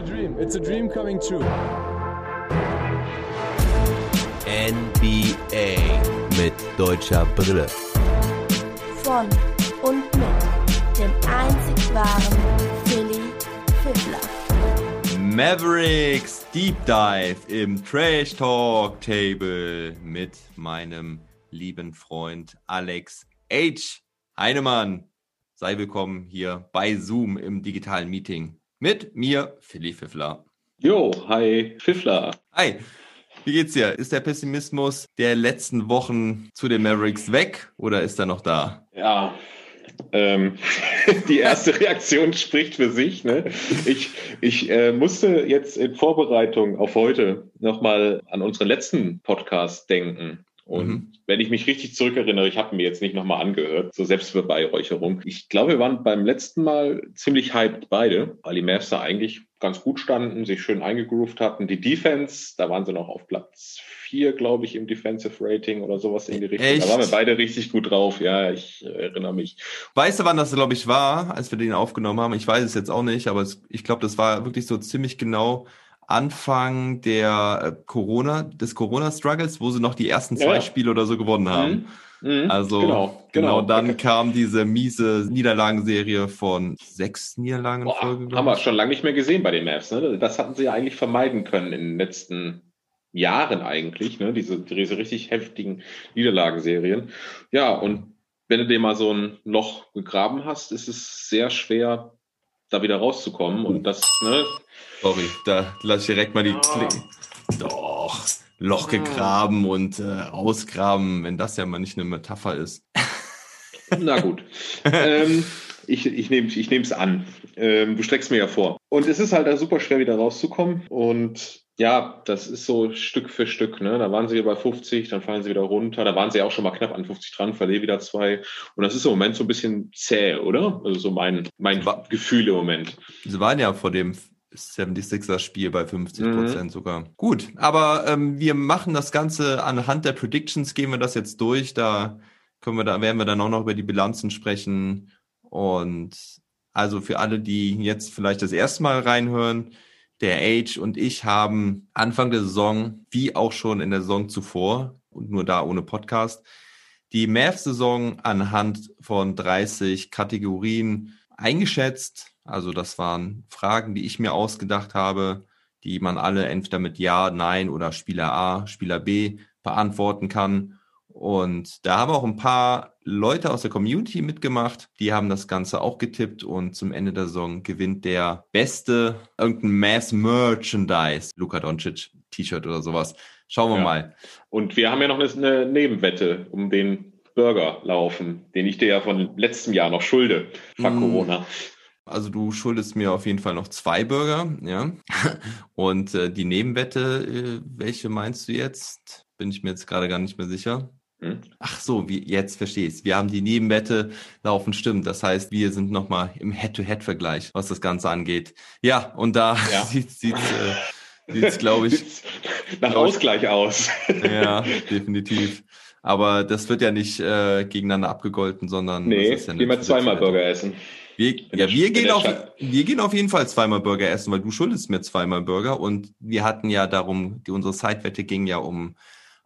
a dream. It's a dream coming true. NBA mit deutscher Brille. Von und mit dem einzig wahren Philly Fiddler. Mavericks Deep Dive im Trash Talk Table mit meinem lieben Freund Alex H. Heinemann. Sei willkommen hier bei Zoom im digitalen Meeting mit mir, Philly Fiffler. Jo, hi, Fiffler. Hi. Wie geht's dir? Ist der Pessimismus der letzten Wochen zu den Mavericks weg oder ist er noch da? Ja, ähm, die erste Reaktion spricht für sich. Ne? Ich, ich äh, musste jetzt in Vorbereitung auf heute nochmal an unseren letzten Podcast denken. Und mhm. wenn ich mich richtig zurückerinnere, ich habe mir jetzt nicht nochmal angehört, so Selbstbeweihräucherung. Ich glaube, wir waren beim letzten Mal ziemlich hyped beide, weil die Mavs da eigentlich ganz gut standen, sich schön eingegroovt hatten. Die Defense, da waren sie noch auf Platz vier, glaube ich, im Defensive Rating oder sowas in die Richtung. Echt? Da waren wir beide richtig gut drauf. Ja, ich äh, erinnere mich. Weißt du, wann das, glaube ich, war, als wir den aufgenommen haben? Ich weiß es jetzt auch nicht, aber es, ich glaube, das war wirklich so ziemlich genau Anfang der äh, Corona, des Corona-Struggles, wo sie noch die ersten zwei ja. Spiele oder so gewonnen haben. Mhm. Mhm. Also genau, genau, genau. dann okay. kam diese miese Niederlagenserie von sechs Niederlagen Boah, Folge. Haben wir schon lange nicht mehr gesehen bei den Mavs. Ne? Das hatten sie ja eigentlich vermeiden können in den letzten Jahren eigentlich, ne? diese, diese richtig heftigen Niederlagenserien. Ja, und wenn du dir mal so ein Loch gegraben hast, ist es sehr schwer, da wieder rauszukommen. Und das, ne, Sorry, da lass ich direkt mal die oh. Klinge. Doch, Loch gegraben und äh, ausgraben, wenn das ja mal nicht eine Metapher ist. Na gut. ähm, ich ich nehme es ich an. Ähm, du streckst mir ja vor. Und es ist halt da super schwer, wieder rauszukommen. Und ja, das ist so Stück für Stück. Ne? Da waren sie bei 50, dann fallen sie wieder runter. Da waren sie auch schon mal knapp an 50 dran, verlieren wieder zwei. Und das ist im Moment so ein bisschen zäh, oder? Also so mein, mein Gefühl im Moment. Sie waren ja vor dem 76er Spiel bei 50 Prozent mhm. sogar. Gut, aber ähm, wir machen das Ganze anhand der Predictions, gehen wir das jetzt durch. Da können wir da, werden wir dann auch noch über die Bilanzen sprechen. Und also für alle, die jetzt vielleicht das erste Mal reinhören, der Age und ich haben Anfang der Saison, wie auch schon in der Saison zuvor, und nur da ohne Podcast, die Mavs-Saison anhand von 30 Kategorien eingeschätzt also das waren Fragen, die ich mir ausgedacht habe, die man alle entweder mit Ja, Nein oder Spieler A, Spieler B beantworten kann. Und da haben auch ein paar Leute aus der Community mitgemacht. Die haben das Ganze auch getippt und zum Ende der Saison gewinnt der beste irgendein Mass Merchandise, Luka Doncic T-Shirt oder sowas. Schauen wir ja. mal. Und wir haben ja noch eine Nebenwette um den Burger laufen, den ich dir ja von letztem Jahr noch schulde, vor mm. Corona. Also du schuldest mir auf jeden Fall noch zwei Burger, ja. Und äh, die Nebenwette, äh, welche meinst du jetzt? Bin ich mir jetzt gerade gar nicht mehr sicher. Hm? Ach so, wie, jetzt verstehe ich Wir haben die Nebenwette laufen, stimmt. Das heißt, wir sind nochmal im Head-to-Head-Vergleich, was das Ganze angeht. Ja, und da ja. sieht es, äh, sieht's, glaube ich. Nach Ausgleich aus. ja, definitiv. Aber das wird ja nicht äh, gegeneinander abgegolten, sondern nee, ja gehen wir zweimal Burger essen. Wir, ja, wir gehen, auf, wir gehen auf jeden Fall zweimal Burger essen, weil du schuldest mir zweimal Burger und wir hatten ja darum, die, unsere Sidewette ging ja um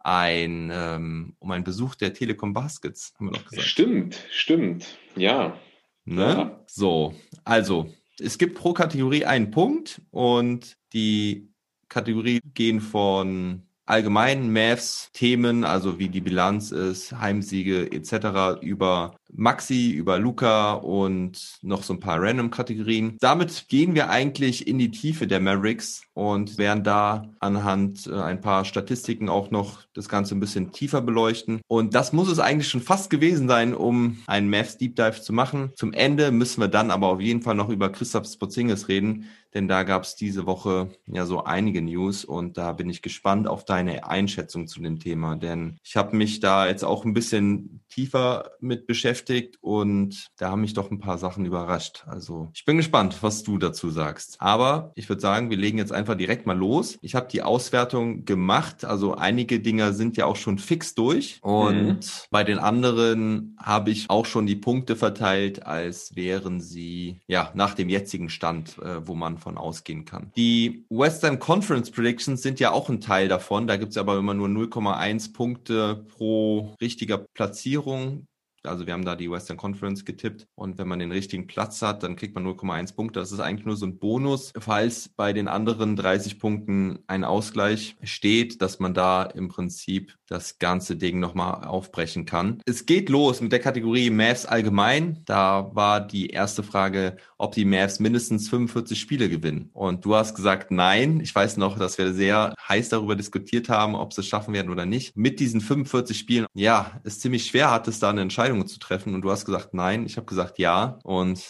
ein, ähm, um einen Besuch der Telekom Baskets, haben wir noch gesagt. Stimmt, stimmt, ja. Ne? Ja. So, also, es gibt pro Kategorie einen Punkt und die Kategorie gehen von allgemeinen Mavs-Themen, also wie die Bilanz ist, Heimsiege etc., über Maxi, über Luca und noch so ein paar Random-Kategorien. Damit gehen wir eigentlich in die Tiefe der Mavericks und werden da anhand äh, ein paar Statistiken auch noch das Ganze ein bisschen tiefer beleuchten. Und das muss es eigentlich schon fast gewesen sein, um einen Mavs Deep Dive zu machen. Zum Ende müssen wir dann aber auf jeden Fall noch über Christoph Spotzingis reden, denn da gab es diese Woche ja so einige News und da bin ich gespannt auf deine Einschätzung zu dem Thema, denn ich habe mich da jetzt auch ein bisschen tiefer mit beschäftigt und da haben mich doch ein paar Sachen überrascht. Also ich bin gespannt, was du dazu sagst. Aber ich würde sagen, wir legen jetzt einfach direkt mal los. Ich habe die Auswertung gemacht. Also einige Dinger sind ja auch schon fix durch und mhm. bei den anderen habe ich auch schon die Punkte verteilt, als wären sie ja nach dem jetzigen Stand, äh, wo man von ausgehen kann. Die Western Conference Predictions sind ja auch ein Teil davon. Da gibt es aber immer nur 0,1 Punkte pro richtiger Platzierung. Also wir haben da die Western Conference getippt und wenn man den richtigen Platz hat, dann kriegt man 0,1 Punkte. Das ist eigentlich nur so ein Bonus, falls bei den anderen 30 Punkten ein Ausgleich steht, dass man da im Prinzip das ganze Ding nochmal aufbrechen kann. Es geht los mit der Kategorie Mavs allgemein. Da war die erste Frage, ob die Mavs mindestens 45 Spiele gewinnen. Und du hast gesagt, nein. Ich weiß noch, dass wir sehr heiß darüber diskutiert haben, ob sie es schaffen werden oder nicht. Mit diesen 45 Spielen, ja, ist ziemlich schwer, hat es da eine Entscheidung zu treffen. Und du hast gesagt, nein. Ich habe gesagt, ja. Und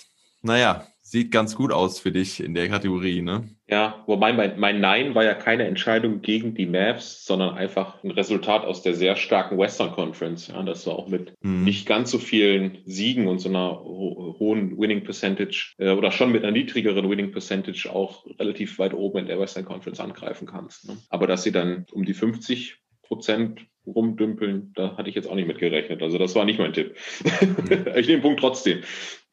naja, sieht ganz gut aus für dich in der Kategorie, ne? Ja, wobei mein, mein Nein war ja keine Entscheidung gegen die Mavs, sondern einfach ein Resultat aus der sehr starken Western Conference. Ja, das war auch mit mhm. nicht ganz so vielen Siegen und so einer ho hohen Winning Percentage äh, oder schon mit einer niedrigeren Winning Percentage auch relativ weit oben in der Western Conference angreifen kannst. Ne? Aber dass sie dann um die 50 Prozent rumdümpeln, da hatte ich jetzt auch nicht mit gerechnet. Also das war nicht mein Tipp. Ich nehme den Punkt trotzdem.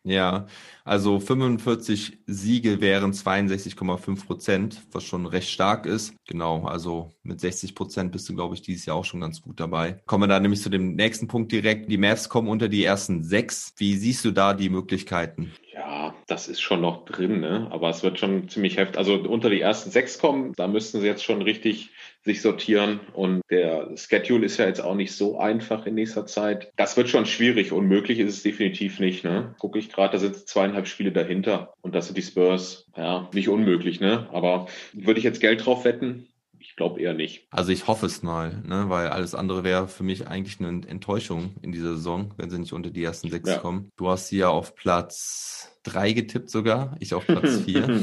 Ja, also 45 Siege wären 62,5 Prozent, was schon recht stark ist. Genau, also mit 60 Prozent bist du, glaube ich, dieses Jahr auch schon ganz gut dabei. Kommen wir da nämlich zu dem nächsten Punkt direkt. Die Mavs kommen unter die ersten sechs. Wie siehst du da die Möglichkeiten? Ja, das ist schon noch drin, ne? aber es wird schon ziemlich heftig. Also unter die ersten sechs kommen, da müssten sie jetzt schon richtig sich sortieren. Und der Schedule ist ja jetzt auch nicht so einfach in nächster Zeit. Das wird schon schwierig. Unmöglich ist es definitiv nicht. Ne? Gucke ich gerade, da sind zweieinhalb Spiele dahinter. Und das sind die Spurs. Ja, nicht unmöglich, ne? Aber würde ich jetzt Geld drauf wetten? Ich glaube eher nicht. Also ich hoffe es mal, ne? weil alles andere wäre für mich eigentlich eine Enttäuschung in dieser Saison, wenn sie nicht unter die ersten sechs ja. kommen. Du hast sie ja auf Platz drei getippt sogar, ich auf Platz vier.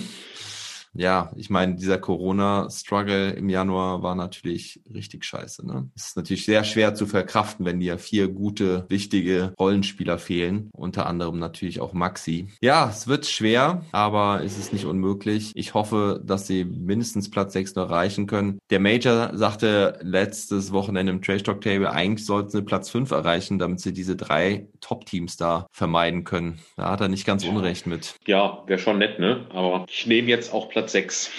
Ja, ich meine, dieser Corona-Struggle im Januar war natürlich richtig scheiße. Ne? Es ist natürlich sehr schwer zu verkraften, wenn dir vier gute, wichtige Rollenspieler fehlen. Unter anderem natürlich auch Maxi. Ja, es wird schwer, aber es ist nicht unmöglich. Ich hoffe, dass sie mindestens Platz 6 noch erreichen können. Der Major sagte letztes Wochenende im Trash Talk Table, eigentlich sollten sie Platz 5 erreichen, damit sie diese drei Top-Teams da vermeiden können. Da hat er nicht ganz unrecht mit. Ja, wäre schon nett, ne? Aber ich nehme jetzt auch Platz Platz 6.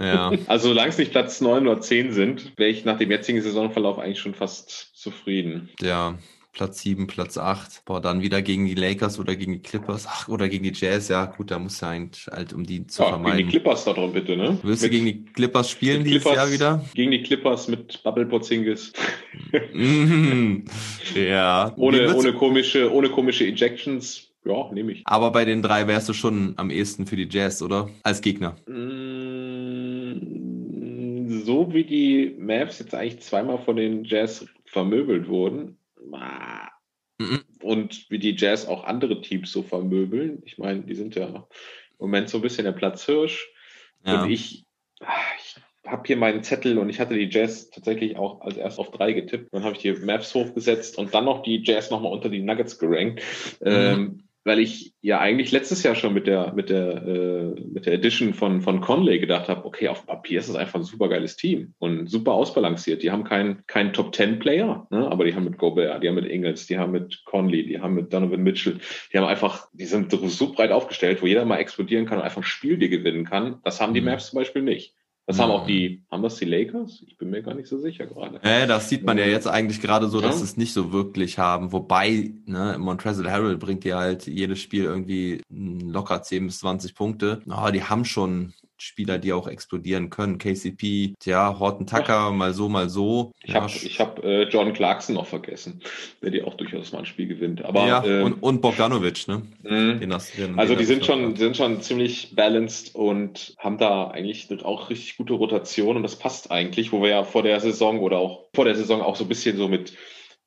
Ja. Also solange es nicht Platz 9 oder 10 sind, wäre ich nach dem jetzigen Saisonverlauf eigentlich schon fast zufrieden. Ja, Platz 7, Platz 8. Boah, dann wieder gegen die Lakers oder gegen die Clippers. Ach, oder gegen die Jazz. Ja, gut, da muss ja eigentlich halt, um die zu ja, vermeiden. Gegen die Clippers da drum bitte, ne? Willst mit, du gegen die Clippers spielen dieses Jahr wieder? Gegen die Clippers mit Bubble Porzingis. ja. Ohne, ohne komische, ohne komische Ejections ja, nehme ich. Aber bei den drei wärst du schon am ehesten für die Jazz, oder? Als Gegner. Mm, so wie die Mavs jetzt eigentlich zweimal von den Jazz vermöbelt wurden. Mhm. Und wie die Jazz auch andere Teams so vermöbeln. Ich meine, die sind ja im Moment so ein bisschen der Platzhirsch. Ja. Und ich, ah, ich habe hier meinen Zettel und ich hatte die Jazz tatsächlich auch als erst auf drei getippt. Dann habe ich die Mavs hochgesetzt und dann noch die Jazz nochmal unter die Nuggets gerankt. Mhm. Ähm, weil ich ja eigentlich letztes Jahr schon mit der mit der äh, mit der Edition von von Conley gedacht habe, okay, auf Papier ist das einfach ein super geiles Team und super ausbalanciert. Die haben keinen keinen Top Ten Player, ne? aber die haben mit Gobert, die haben mit Ingles, die haben mit Conley, die haben mit Donovan Mitchell, die haben einfach, die sind so breit aufgestellt, wo jeder mal explodieren kann und einfach ein Spiel dir gewinnen kann. Das haben die mhm. Maps zum Beispiel nicht. Das haben auch die, haben das die Lakers? Ich bin mir gar nicht so sicher gerade. Äh, das sieht man ja jetzt eigentlich gerade so, dass ja. es nicht so wirklich haben. Wobei, ne, Montrezl Harrell bringt dir halt jedes Spiel irgendwie locker 10 bis 20 Punkte. Oh, die haben schon Spieler, die auch explodieren können. KCP, ja, Horton Tucker, mal so, mal so. Ich ja, habe hab, äh, John Clarkson noch vergessen, der dir auch durchaus mal ein Spiel gewinnt. Aber, ja, äh, und, und Bogdanovic, ne? Mhm. Den hast, den, also den die sind schon, sind schon ziemlich balanced und haben da eigentlich auch richtig gute Rotation und das passt eigentlich, wo wir ja vor der Saison oder auch vor der Saison auch so ein bisschen so mit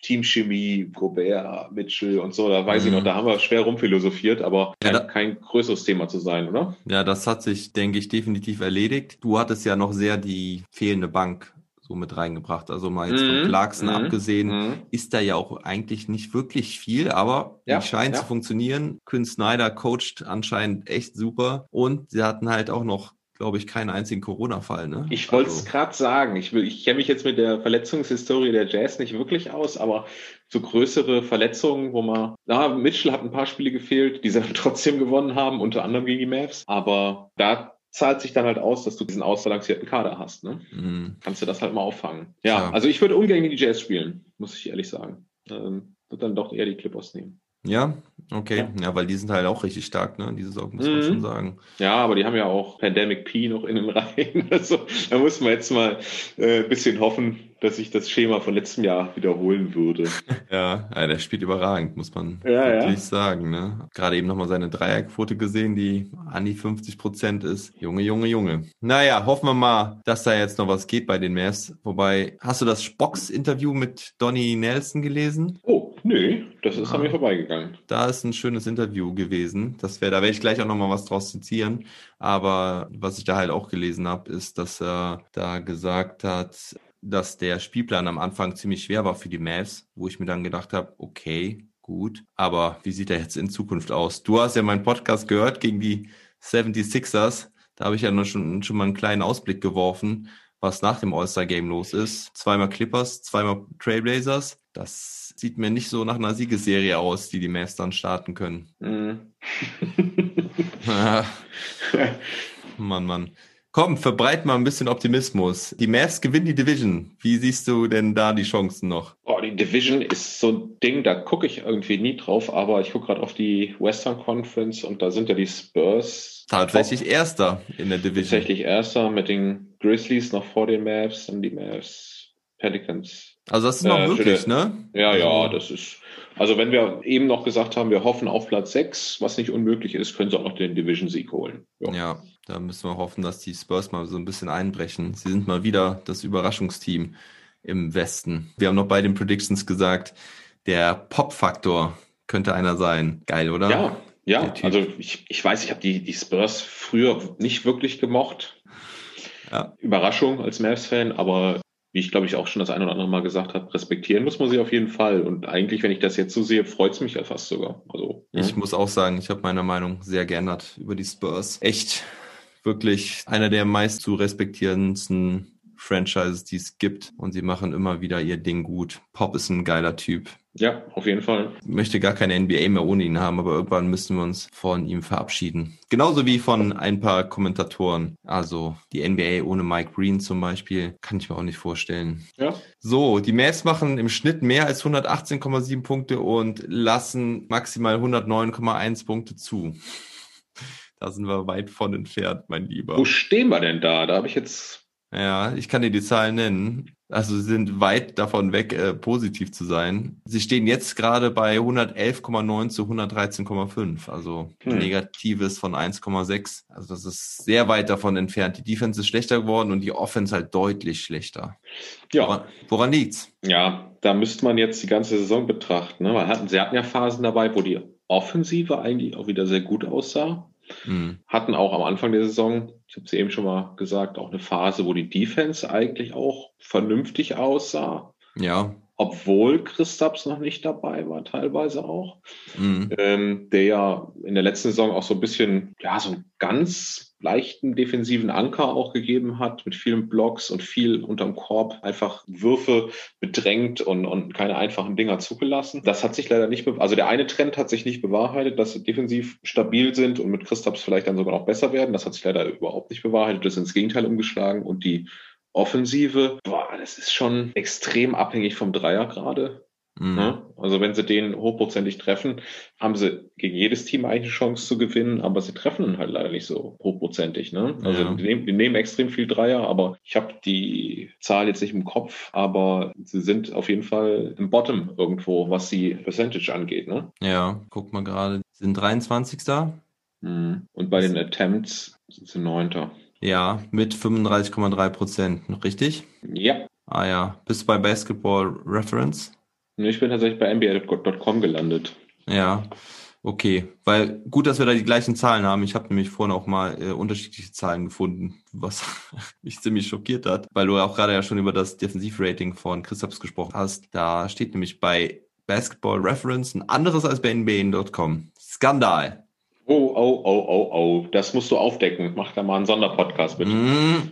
Teamchemie, Gobert, Mitchell und so, da weiß mhm. ich noch, mhm. da haben wir schwer rumphilosophiert, aber ja, da, kein größeres Thema zu sein, oder? Ja, das hat sich, denke ich, definitiv erledigt. Du hattest ja noch sehr die fehlende Bank so mit reingebracht. Also mal jetzt von Mhm, Clarkson mhm, abgesehen, mhm. ist da ja auch eigentlich nicht wirklich viel, aber Ja, die scheint ja. zu funktionieren. Quinn Snyder coacht anscheinend echt super und sie hatten halt auch noch, glaube ich, keinen einzigen Corona-Fall. Ne? Ich wollte es Also, gerade sagen. Ich, will- ich kenne mich jetzt mit der Verletzungshistorie der Jazz nicht wirklich aus, aber so größere Verletzungen, wo man, na, Mitchell hat ein paar Spiele gefehlt, die sie dann trotzdem gewonnen haben, unter anderem gegen die Mavs. Aber da zahlt sich dann halt aus, dass du diesen ausbalancierten Kader hast. Ne? mh. Kannst du das halt mal auffangen. Ja, Klar. also ich würde ungern gegen die Jazz spielen, muss ich ehrlich sagen. Ähm, würde dann doch eher die Clippers nehmen. Ja, okay. Ja. Ja. weil die sind halt auch richtig stark, ne? Diese Saison, muss man Mhm. schon sagen. Ja, aber die haben ja auch Pandemic P noch in den Reihen. Also da muss man jetzt mal äh, ein bisschen hoffen, dass sich das Schema von letztem Jahr wiederholen würde. Ja, ja der spielt überragend, muss man Ja, wirklich ja. sagen. Ne? Gerade eben nochmal seine Dreierquote gesehen, die an die 50 Prozent ist. Junge, Junge, Junge. Naja, hoffen wir mal, dass da jetzt noch was geht bei den Mavs. Wobei, hast du das Spocks-Interview mit Donny Nelson gelesen? Oh, nö, das ist Ah. an mir vorbeigegangen. Da ist ein schönes Interview gewesen. Das wäre, da werde ich gleich auch nochmal was draus zitieren. Aber was ich da halt auch gelesen habe, ist, dass er da gesagt hat, dass der Spielplan am Anfang ziemlich schwer war für die Mavs, wo ich mir dann gedacht habe, okay, gut, aber wie sieht er jetzt in Zukunft aus? Du hast ja meinen Podcast gehört gegen die 76ers. Da habe ich ja schon, schon mal einen kleinen Ausblick geworfen, was nach dem All-Star-Game los ist. Zweimal Clippers, zweimal Trailblazers. Das sieht mir nicht so nach einer Siegesserie aus, die die Mavs dann starten können. Mhm. Mann, Mann. Komm, verbreit mal ein bisschen Optimismus. Die Mavs gewinnen die Division. Wie siehst du denn da die Chancen noch? oh, die Division ist so ein Ding, da gucke ich irgendwie nie drauf, aber ich gucke gerade auf die Western Conference und da sind ja die Spurs Tatsächlich Erster in der Division. tatsächlich Erster mit den Grizzlies noch vor den Mavs, dann die Mavs, Pelicans. Also das ist noch Ja, möglich, schöne- ne? Ja, ja, Also- das ist. Also wenn wir eben noch gesagt haben, wir hoffen auf Platz 6, was nicht unmöglich ist, können sie auch noch den Division-Sieg holen. Ja. Ja, da müssen wir hoffen, dass die Spurs mal so ein bisschen einbrechen. Sie sind mal wieder das Überraschungsteam im Westen. Wir haben noch bei den Predictions gesagt, der Pop-Faktor könnte einer sein. Geil, oder? Ja, ja, Der also ich, ich weiß, ich habe die, die Spurs früher nicht wirklich gemocht. Ja. Überraschung als Mavs-Fan, aber wie ich glaube ich auch schon das eine oder andere Mal gesagt habe, respektieren muss man sie auf jeden Fall. Und eigentlich, wenn ich das jetzt so sehe, freut es mich ja fast sogar. Also, Ich ja. muss auch sagen, ich habe meine Meinung sehr geändert über die Spurs. Echt wirklich einer der meist zu respektierendsten Franchises, die es gibt. Und sie machen immer wieder ihr Ding gut. Pop ist ein geiler Typ. ja, auf jeden Fall. Ich möchte gar keine NBA mehr ohne ihn haben, aber irgendwann müssen wir uns von ihm verabschieden. Genauso wie von ein paar Kommentatoren. Also die NBA ohne Mike Green zum Beispiel, kann ich mir auch nicht vorstellen. Ja. So, die Mavs machen im Schnitt mehr als 118,7 Punkte und lassen maximal 109,1 Punkte zu. Da sind wir weit von entfernt, mein Lieber. Wo stehen wir denn da? Da habe ich jetzt. Ja, ich kann dir die Zahlen nennen. Also sie sind weit davon weg, äh, positiv zu sein. Sie stehen jetzt gerade bei 111,9 zu 113,5. Also Hm. Negatives von 1,6. Also das ist sehr weit davon entfernt. Die Defense ist schlechter geworden und die Offense halt deutlich schlechter. Ja, Woran, woran liegt's? Ja, da müsste man jetzt die ganze Saison betrachten. Ne? Weil hatten, sie hatten ja Phasen dabei, wo die Offensive eigentlich auch wieder sehr gut aussah. Hm. Hatten auch am Anfang der Saison, ich habe es eben schon mal gesagt, auch eine Phase, wo die Defense eigentlich auch vernünftig aussah. Ja. Obwohl Christaps noch nicht dabei war, teilweise auch. Hm. Ähm, der ja in der letzten Saison auch so ein bisschen, ja, so einen ganz leichten defensiven Anker auch gegeben hat, mit vielen Blocks und viel unterm Korb, einfach Würfe bedrängt und, und keine einfachen Dinger zugelassen. Das hat sich leider nicht, also der eine Trend hat sich nicht bewahrheitet, dass sie defensiv stabil sind und mit Christaps vielleicht dann sogar noch besser werden. Das hat sich leider überhaupt nicht bewahrheitet, das ist ins Gegenteil umgeschlagen und die Offensive, boah, das ist schon extrem abhängig vom Dreier gerade. Hm. Ne? Also wenn sie den hochprozentig treffen, haben sie gegen jedes Team eigentlich eine Chance zu gewinnen, aber sie treffen ihn halt leider nicht so hochprozentig. Ne? Also Ja. die, nehmen, die nehmen extrem viel Dreier, aber ich habe die Zahl jetzt nicht im Kopf, aber sie sind auf jeden Fall im Bottom irgendwo, was die Percentage angeht. Ne? Ja, guck mal gerade. Sind 23. Mhm. Und bei den Attempts sind sie Neunter. Ja, mit 35,3 Prozent. Richtig? Ja, Ah ja. Bist du bei Basketball Reference? Ich bin tatsächlich bei NBA.com gelandet. Ja. Okay, weil gut, dass wir da die gleichen Zahlen haben. Ich habe nämlich vorhin auch mal äh, unterschiedliche Zahlen gefunden, was mich ziemlich schockiert hat, weil du auch gerade ja schon über das Defensivrating von Christophs gesprochen hast. Da steht nämlich bei Basketball Reference ein anderes als bei NBA.com. Skandal. Oh, oh, oh, oh, oh. Das musst du aufdecken. Mach da mal einen Sonderpodcast bitte. Mm.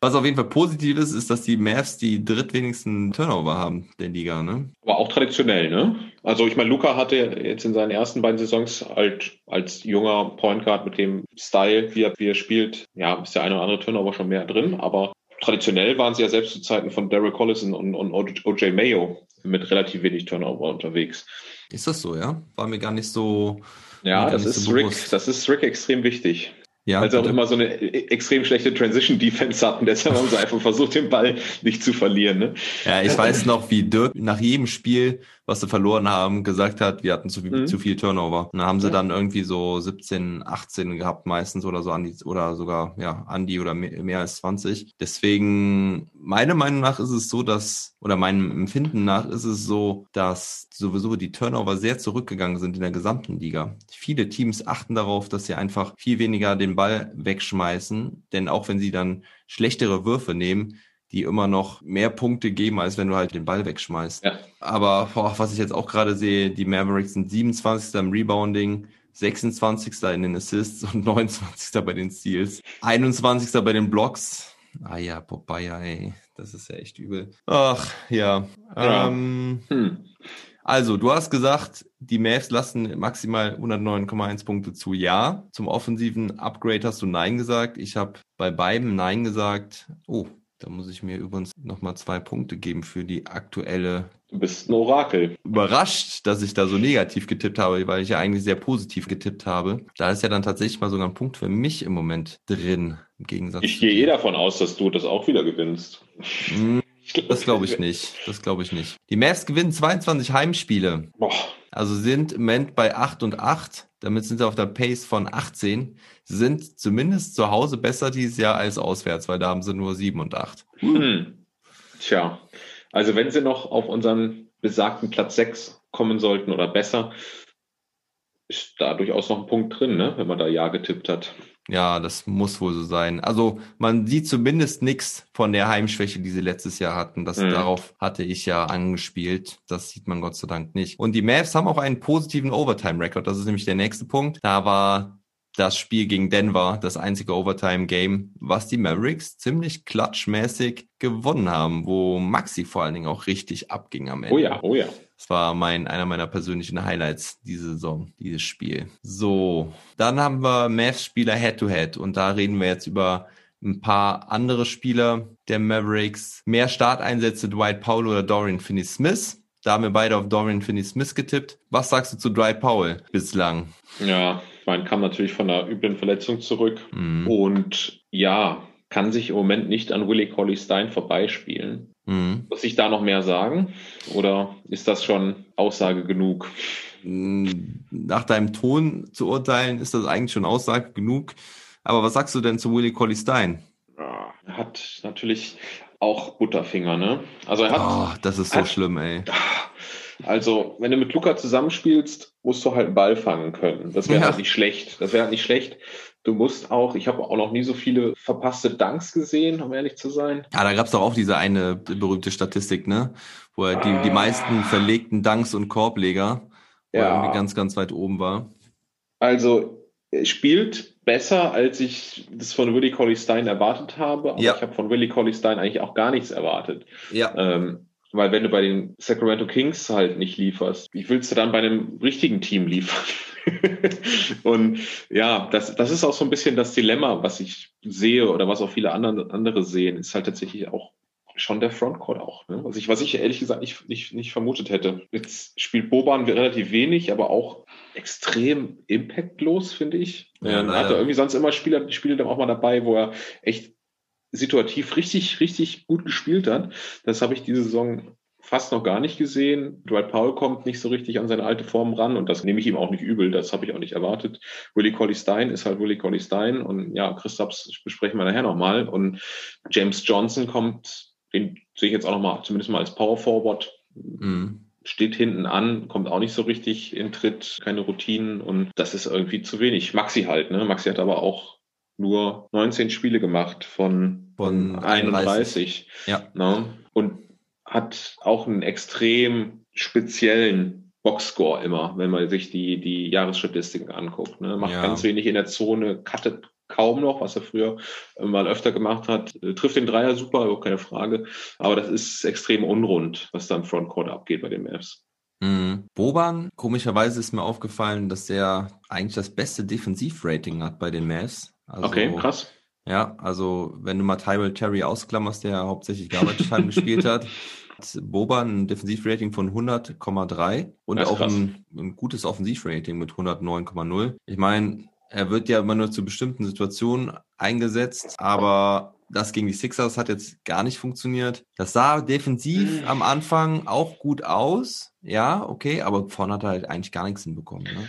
Was auf jeden Fall positiv ist, ist, dass die Mavs die drittwenigsten Turnover haben der Liga, ne? Aber auch traditionell, ne? Also ich meine, Luca hatte jetzt in seinen ersten beiden Saisons halt als junger Point Guard mit dem Style, wie er, wie er spielt, ja, ist der eine oder andere Turnover schon mehr drin, aber traditionell waren sie ja selbst zu Zeiten von Derek Collison und, und OJ Mayo mit relativ wenig Turnover unterwegs. Ist das so, ja? War mir gar nicht so. Ja, das ist so Rick, das ist Rick extrem wichtig. Ja, weil sie auch immer so eine e-, extrem schlechte Transition-Defense hatten. Deshalb haben sie einfach versucht, den Ball nicht zu verlieren. Ne? Ja, ich weiß noch, wie Dirk nach jedem Spiel was sie verloren haben, gesagt hat, wir hatten zu viel, mhm. zu viel Turnover. Und da haben sie ja. dann irgendwie so 17, 18 gehabt meistens oder so an die, oder sogar, ja, an die oder mehr, mehr als 20. Deswegen, meiner Meinung nach ist es so, dass, oder meinem Empfinden nach ist es so, dass sowieso die Turnover sehr zurückgegangen sind in der gesamten Liga. Viele Teams achten darauf, dass sie einfach viel weniger den Ball wegschmeißen, denn auch wenn sie dann schlechtere Würfe nehmen, die immer noch mehr Punkte geben, als wenn du halt den Ball wegschmeißt. Ja. Aber boah, was ich jetzt auch gerade sehe, die Mavericks sind 27. im Rebounding, 26. in den Assists und 29. bei den Steals, 21. bei den Blocks. Ah ja, Popeye, ey, das ist ja echt übel. Ach, ja. ja. Ähm, hm. Also, du hast gesagt, die Mavs lassen maximal 109,1 Punkte zu. Ja, zum offensiven Upgrade hast du Nein gesagt. Ich habe bei beiden Nein gesagt. Oh, da muss ich mir übrigens nochmal zwei Punkte geben für die aktuelle. Du bist ein Orakel. Überrascht, dass ich da so negativ getippt habe, weil ich ja eigentlich sehr positiv getippt habe. Da ist ja dann tatsächlich mal sogar ein Punkt für mich im Moment drin, im Gegensatz. Ich gehe eh davon aus, dass du das auch wieder gewinnst. Das glaube ich nicht. Das glaube ich nicht. Die Mavs gewinnen 22 Heimspiele. Boah. Also sind im Moment bei 8 und 8. Damit sind sie auf der Pace von 18 sind zumindest zu Hause besser dieses Jahr als auswärts, weil da haben sie nur sieben und acht. Hm. Tja, also wenn sie noch auf unseren besagten Platz sechs kommen sollten oder besser, ist da durchaus noch ein Punkt drin, ne? wenn man da Ja getippt hat. Ja, das muss wohl so sein. Also man sieht zumindest nichts von der Heimschwäche, die sie letztes Jahr hatten. Das mhm. darauf hatte ich ja angespielt. Das sieht man Gott sei Dank nicht. Und die Mavs haben auch einen positiven Overtime-Record. Das ist nämlich der nächste Punkt. Da war das Spiel gegen Denver, das einzige Overtime-Game, was die Mavericks ziemlich klatschmäßig gewonnen haben, wo Maxi vor allen Dingen auch richtig abging am Ende. Oh ja, oh ja. Das war mein, einer meiner persönlichen Highlights diese Saison, dieses Spiel. So, dann haben wir Mavs-Spieler Head-to-Head und da reden wir jetzt über ein paar andere Spieler der Mavericks. Mehr Starteinsätze Dwight Powell oder Dorian Finney-Smith. Da haben wir beide auf Dorian Finney-Smith getippt. Was sagst du zu Dwight Powell bislang? Ja, meine, kam natürlich von einer üblen Verletzung zurück mhm. und ja, kann sich im Moment nicht an Willie Colley Stein vorbeispielen. Mhm. Muss ich da noch mehr sagen? Oder ist das schon Aussage genug? Nach deinem Ton zu urteilen, ist das eigentlich schon Aussage genug. Aber was sagst du denn zu Willie Colley Stein? Ja, er hat natürlich auch Butterfinger, ne? Also er hat. Oh, das ist so hat, schlimm, ey. Also, wenn du mit Luca zusammenspielst, musst du halt einen Ball fangen können. Das wäre ja. halt nicht schlecht. Das wäre halt nicht schlecht. Du musst auch, ich habe auch noch nie so viele verpasste Dunks gesehen, um ehrlich zu sein. Ja, da gab es doch auch diese eine berühmte Statistik, ne? Wo er die, ah. die meisten verlegten Dunks und Korbleger, wo ja. irgendwie ganz, ganz weit oben war. Also, spielt besser, als ich das von Willie Colley Stein erwartet habe. Aber ja. ich habe von Willie Colley Stein eigentlich auch gar nichts erwartet. Ja. Ähm, weil wenn du bei den Sacramento Kings halt nicht lieferst, wie willst du dann bei einem richtigen Team liefern? und ja, das, das ist auch so ein bisschen das Dilemma, was ich sehe oder was auch viele andere, andere sehen, ist halt tatsächlich auch schon der Frontcourt auch. Ne? Was, ich, was ich ehrlich gesagt nicht, nicht, nicht vermutet hätte. Jetzt spielt Boban relativ wenig, aber auch extrem impactlos, finde ich. Ja, ähm, hat er irgendwie sonst immer Spieler, Spiele dann auch mal dabei, wo er echt situativ richtig, richtig gut gespielt hat. Das habe ich diese Saison fast noch gar nicht gesehen. Dwight Powell kommt nicht so richtig an seine alte Form ran und das nehme ich ihm auch nicht übel. Das habe ich auch nicht erwartet. Willie Colley Stein ist halt Willie Colley Stein und ja, Christophs besprechen wir nachher nochmal und James Johnson kommt, den sehe ich jetzt auch nochmal, zumindest mal als Power Forward. Mhm. steht hinten an, kommt auch nicht so richtig in Tritt, keine Routinen und das ist irgendwie zu wenig. Maxi halt, ne? Maxi hat aber auch nur 19 Spiele gemacht von, Von 31. Ja. Ne? Und hat auch einen extrem speziellen Boxscore immer, wenn man sich die, die Jahresstatistiken anguckt. Ne? Macht Ja. ganz wenig in der Zone, cuttet kaum noch, was er früher äh, mal öfter gemacht hat. Äh, Trifft den Dreier super, keine Frage. Aber das ist extrem unrund, was da im Frontcourt abgeht bei den Mavs. Mhm. Boban, komischerweise ist mir aufgefallen, dass der eigentlich das beste Defensivrating hat bei den Mavs. Also, Okay, krass. Ja, also wenn du mal Tyrell Terry ausklammerst, der hauptsächlich Garbage Time gespielt hat, hat Boban ein Defensivrating von 100,3 und auch ein, ein gutes Offensivrating mit 109,0. Ich meine, er wird ja immer nur zu bestimmten Situationen eingesetzt, aber das gegen die Sixers hat jetzt gar nicht funktioniert. Das sah defensiv Hm. am Anfang auch gut aus. Ja, okay, aber vorne hat er halt eigentlich gar nichts hinbekommen. Ne?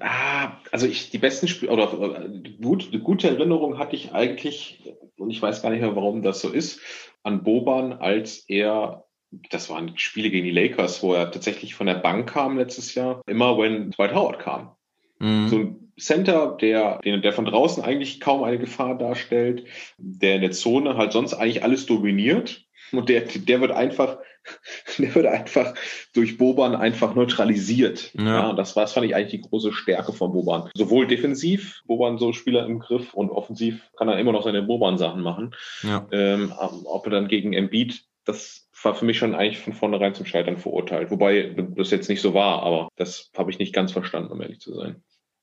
Ah, also ich, die besten Spiele, oder äh, gut, eine gute Erinnerung hatte ich eigentlich, und ich weiß gar nicht mehr, warum das so ist, an Boban, als er, das waren Spiele gegen die Lakers, wo er tatsächlich von der Bank kam letztes Jahr, immer wenn Dwight Howard kam. Mhm. So ein Center, der der von draußen eigentlich kaum eine Gefahr darstellt, der in der Zone halt sonst eigentlich alles dominiert. Und der, der wird einfach, der wird einfach durch Boban einfach neutralisiert. Ja. Ja, das war, das fand ich eigentlich die große Stärke von Boban. Sowohl defensiv, Boban so Spieler im Griff und offensiv kann er immer noch seine Boban-Sachen machen. ja. Ähm, ob er dann gegen Embiid, das war für mich schon eigentlich von vornherein zum Scheitern verurteilt. Wobei das jetzt nicht so war, aber das habe ich nicht ganz verstanden, um ehrlich zu sein.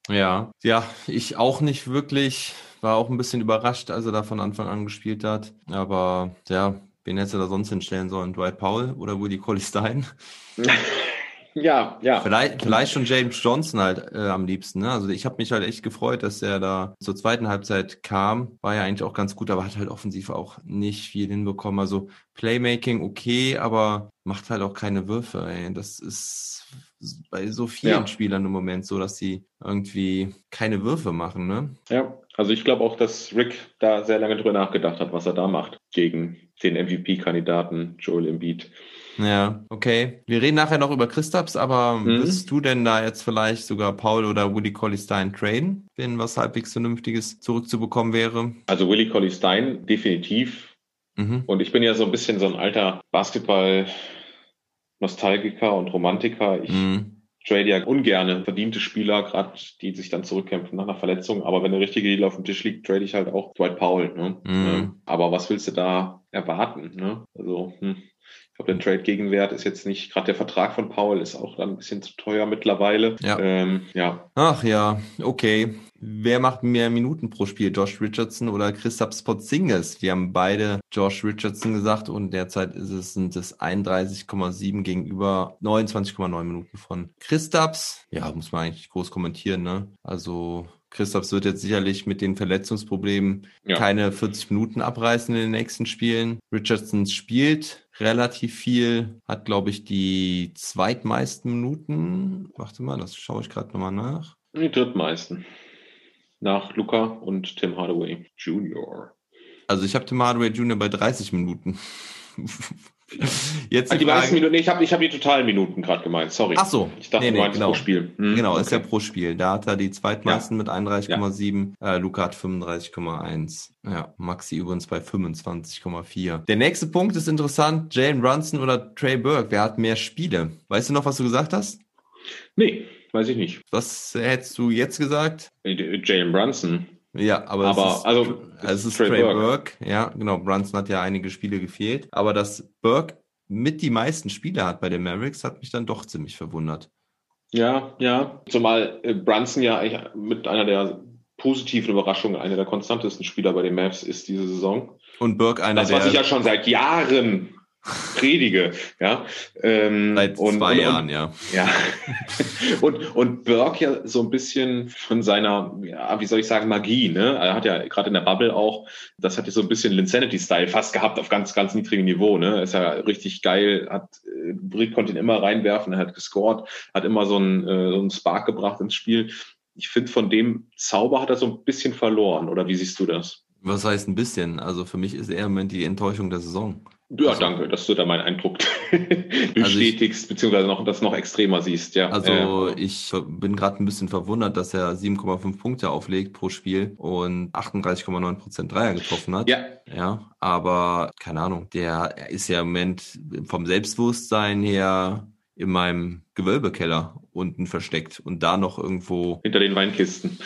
Ja, ja, ich auch nicht wirklich. War auch ein bisschen überrascht, als er da von Anfang an gespielt hat. Aber ja, wen hätte er da sonst hinstellen sollen? Dwight Powell oder Woody Colley Stein? Ja, ja. Vielleicht, vielleicht schon James Johnson halt äh, am liebsten. Ne? Also ich habe mich halt echt gefreut, dass er da zur zweiten Halbzeit kam. War ja eigentlich auch ganz gut, aber hat halt offensiv auch nicht viel hinbekommen. Also Playmaking okay, aber macht halt auch keine Würfe. Ey. Das ist bei so vielen Ja. Spielern im Moment so, dass sie irgendwie keine Würfe machen. Ne? Ja, also ich glaube auch, dass Rick da sehr lange drüber nachgedacht hat, was er da macht gegen den MVP-Kandidaten Joel Embiid. Ja, okay. Wir reden nachher noch über Christaps, aber Mhm. würdest du denn da jetzt vielleicht sogar Paul oder Woody Colley Stein traden, wenn was halbwegs Vernünftiges zurückzubekommen wäre? Also Willie Colley Stein definitiv. Mhm. Und ich bin ja so ein bisschen so ein alter Basketball-Nostalgiker und Romantiker. Ich Mhm. Trade ja ungerne verdiente Spieler, gerade die sich dann zurückkämpfen nach einer Verletzung. Aber wenn der richtige Deal auf dem Tisch liegt, trade ich halt auch Dwight Powell. Ne? Mhm. Ähm, Aber was willst du da erwarten? Ne? Also, hm. ich glaube, der Trade-Gegenwert ist jetzt nicht, gerade der Vertrag von Powell ist auch dann ein bisschen zu teuer mittlerweile. Ja. Ähm, ja. Ach ja, okay. Wer macht mehr Minuten pro Spiel, Josh Richardson oder Christoph Spotzingis? Wir haben beide Josh Richardson gesagt und derzeit ist es, sind es 31,7 gegenüber 29,9 Minuten von Christaps. Ja, muss man eigentlich groß kommentieren, ne? Also Christaps wird jetzt sicherlich mit den Verletzungsproblemen Ja. keine 40 Minuten abreißen in den nächsten Spielen. Richardson spielt relativ viel, hat glaube ich die zweitmeisten Minuten. Warte mal, das schaue ich gerade nochmal nach. Die drittmeisten. Nach Luca und Tim Hardaway Jr. Also ich habe Tim Hardaway Jr. bei 30 Minuten. Jetzt Ah, die Frage- meisten Minuten, nee, ich habe ich hab die totalen Minuten gerade gemeint, sorry. Ach so. Ich dachte, Nee, du nee, meinst genau. pro Spiel. Hm, Genau, ist ja okay. pro Spiel. Da hat er die zweitmeisten mit 31,7. Äh, Luca hat 35,1. Ja, Maxi übrigens bei 25,4. Der nächste Punkt ist interessant. Jalen Brunson oder Trey Burke. Wer hat mehr Spiele? Weißt du noch, was du gesagt hast? Nee, weiß ich nicht. Was hättest du jetzt gesagt? Äh, Jalen Brunson. Ja, aber, Aber, es ist, also, es ist Trey Trey, Burke. Burke. Ja, genau. Brunson hat ja einige Spiele gefehlt. Aber dass Burke mit die meisten Spiele hat bei den Mavericks, hat mich dann doch ziemlich verwundert. Ja, ja. Zumal äh, Brunson ja mit einer der positiven Überraschungen, einer der konstantesten Spieler bei den Mavs ist diese Saison. Und Burke einer Das, der was ich ja schon seit Jahren predige, ja. Ähm, seit und- zwei und- Jahren, ja. Ja. und, und Burke ja so ein bisschen von seiner, ja, wie soll ich sagen, Magie, ne? Er hat ja gerade in der Bubble auch, das hat ja so ein bisschen Linsanity-Style fast gehabt auf ganz, ganz niedrigem Niveau, ne? Ist ja richtig geil, hat, äh, Brick konnte ihn immer reinwerfen, er hat gescored, hat immer so einen, äh, so einen Spark gebracht ins Spiel. Ich finde, von dem Zauber hat er so ein bisschen verloren, oder wie siehst du das? Was heißt ein bisschen? Also für mich ist er im Moment die Enttäuschung der Saison. Ja, Also- danke, dass du da meinen Eindruck bestätigst, beziehungsweise noch das noch extremer siehst, ja. Also Äh, ich bin gerade ein bisschen verwundert, dass er 7,5 Punkte auflegt pro Spiel und 38,9 Prozent Dreier getroffen hat. ja, Ja, aber keine Ahnung, der er ist ja im Moment vom Selbstbewusstsein her in meinem Gewölbekeller unten versteckt und da noch irgendwo hinter den Weinkisten.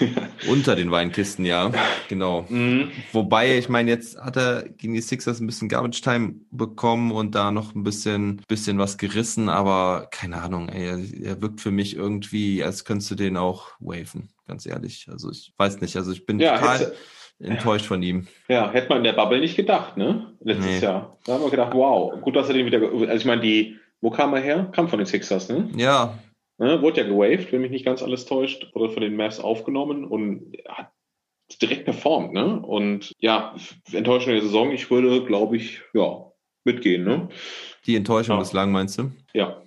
unter den Weinkisten, ja, genau. Mhm. Wobei, ich meine, jetzt hat er gegen die Sixers ein bisschen Garbage Time bekommen und da noch ein bisschen, bisschen was gerissen, aber keine Ahnung, ey, er, er wirkt für mich irgendwie, als könntest du den auch waven, ganz ehrlich. Also ich weiß nicht, also ich bin Ja, total hätte, enttäuscht von ihm. ja, hätte man in der Bubble nicht gedacht, ne? Letztes Nee. Jahr. Da haben wir gedacht, wow, gut, dass er den wieder, also ich meine, die, wo kam er her? Kam von den Sixers, ne? Ja, Ne, wurde ja gewaved, wenn mich nicht ganz alles täuscht, wurde von den Mavs aufgenommen und hat direkt performt, ne? Und ja, enttäuschende Saison, ich würde, glaube ich, ja, mitgehen, ne? die Enttäuschung Ja. bislang, meinst du? Ja,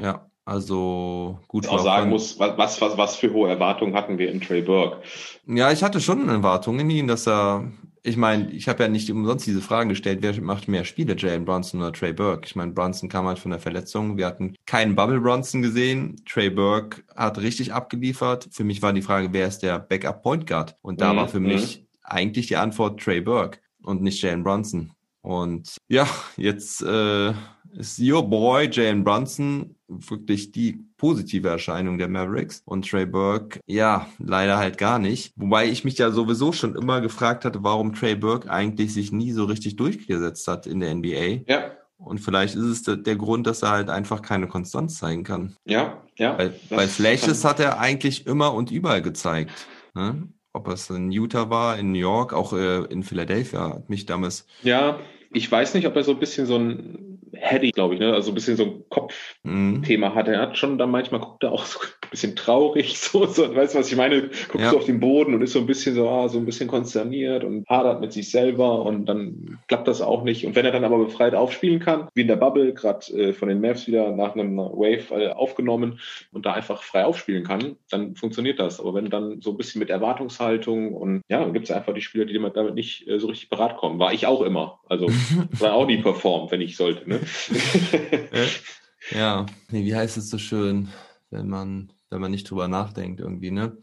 Ja, also gut. auch war sagen muss, was, was, was für hohe Erwartungen hatten wir in Trey Burke. Ja, ich hatte schon Erwartungen in ihn, dass er. Ich meine, ich habe ja nicht umsonst diese Fragen gestellt, wer macht mehr Spiele, Jalen Brunson oder Trey Burke? Ich meine, Brunson kam halt von der Verletzung. Wir hatten keinen Bubble Brunson gesehen. Trey Burke hat richtig abgeliefert. Für mich war die Frage, wer ist der Backup Point Guard? Und da Mhm, war für mich eigentlich die Antwort Trey Burke und nicht Jalen Brunson. Und ja, jetzt äh, ist your boy Jalen Brunson wirklich die positive Erscheinung der Mavericks und Trey Burke, ja, leider halt gar nicht. Wobei ich mich ja sowieso schon immer gefragt hatte, warum Trey Burke eigentlich sich nie so richtig durchgesetzt hat in der NBA. Ja, Und vielleicht ist es der, Grund, dass er halt einfach keine Konstanz zeigen kann. ja, ja. Weil, weil Flashes hat er eigentlich immer und überall gezeigt. Ne? Ob es in Utah war, in New York, auch äh, in Philadelphia, hat mich damals. Ja, ich weiß nicht, ob er so ein bisschen so ein Heady, glaube ich, ne? Also ein bisschen so ein Kopfthema Mh, hat. Er hat schon dann manchmal guckt er auch so ein bisschen traurig, so, so weißt du, was ich meine? Guckt Ja. so auf den Boden und ist so ein bisschen so, ah, so ein bisschen konsterniert und hadert mit sich selber und dann klappt das auch nicht. Und wenn er dann aber befreit aufspielen kann, wie in der Bubble, gerade äh, von den Mavs wieder nach einem Wave äh, aufgenommen und da einfach frei aufspielen kann, dann funktioniert das. Aber wenn dann so ein bisschen mit Erwartungshaltung und ja, dann gibt es einfach die Spieler, die damit nicht äh, so richtig parat kommen. War ich auch immer. Also war auch nie performt, wenn ich sollte. Ne? ja, nee, wie heißt es so schön, wenn man, wenn man nicht drüber nachdenkt irgendwie, ne?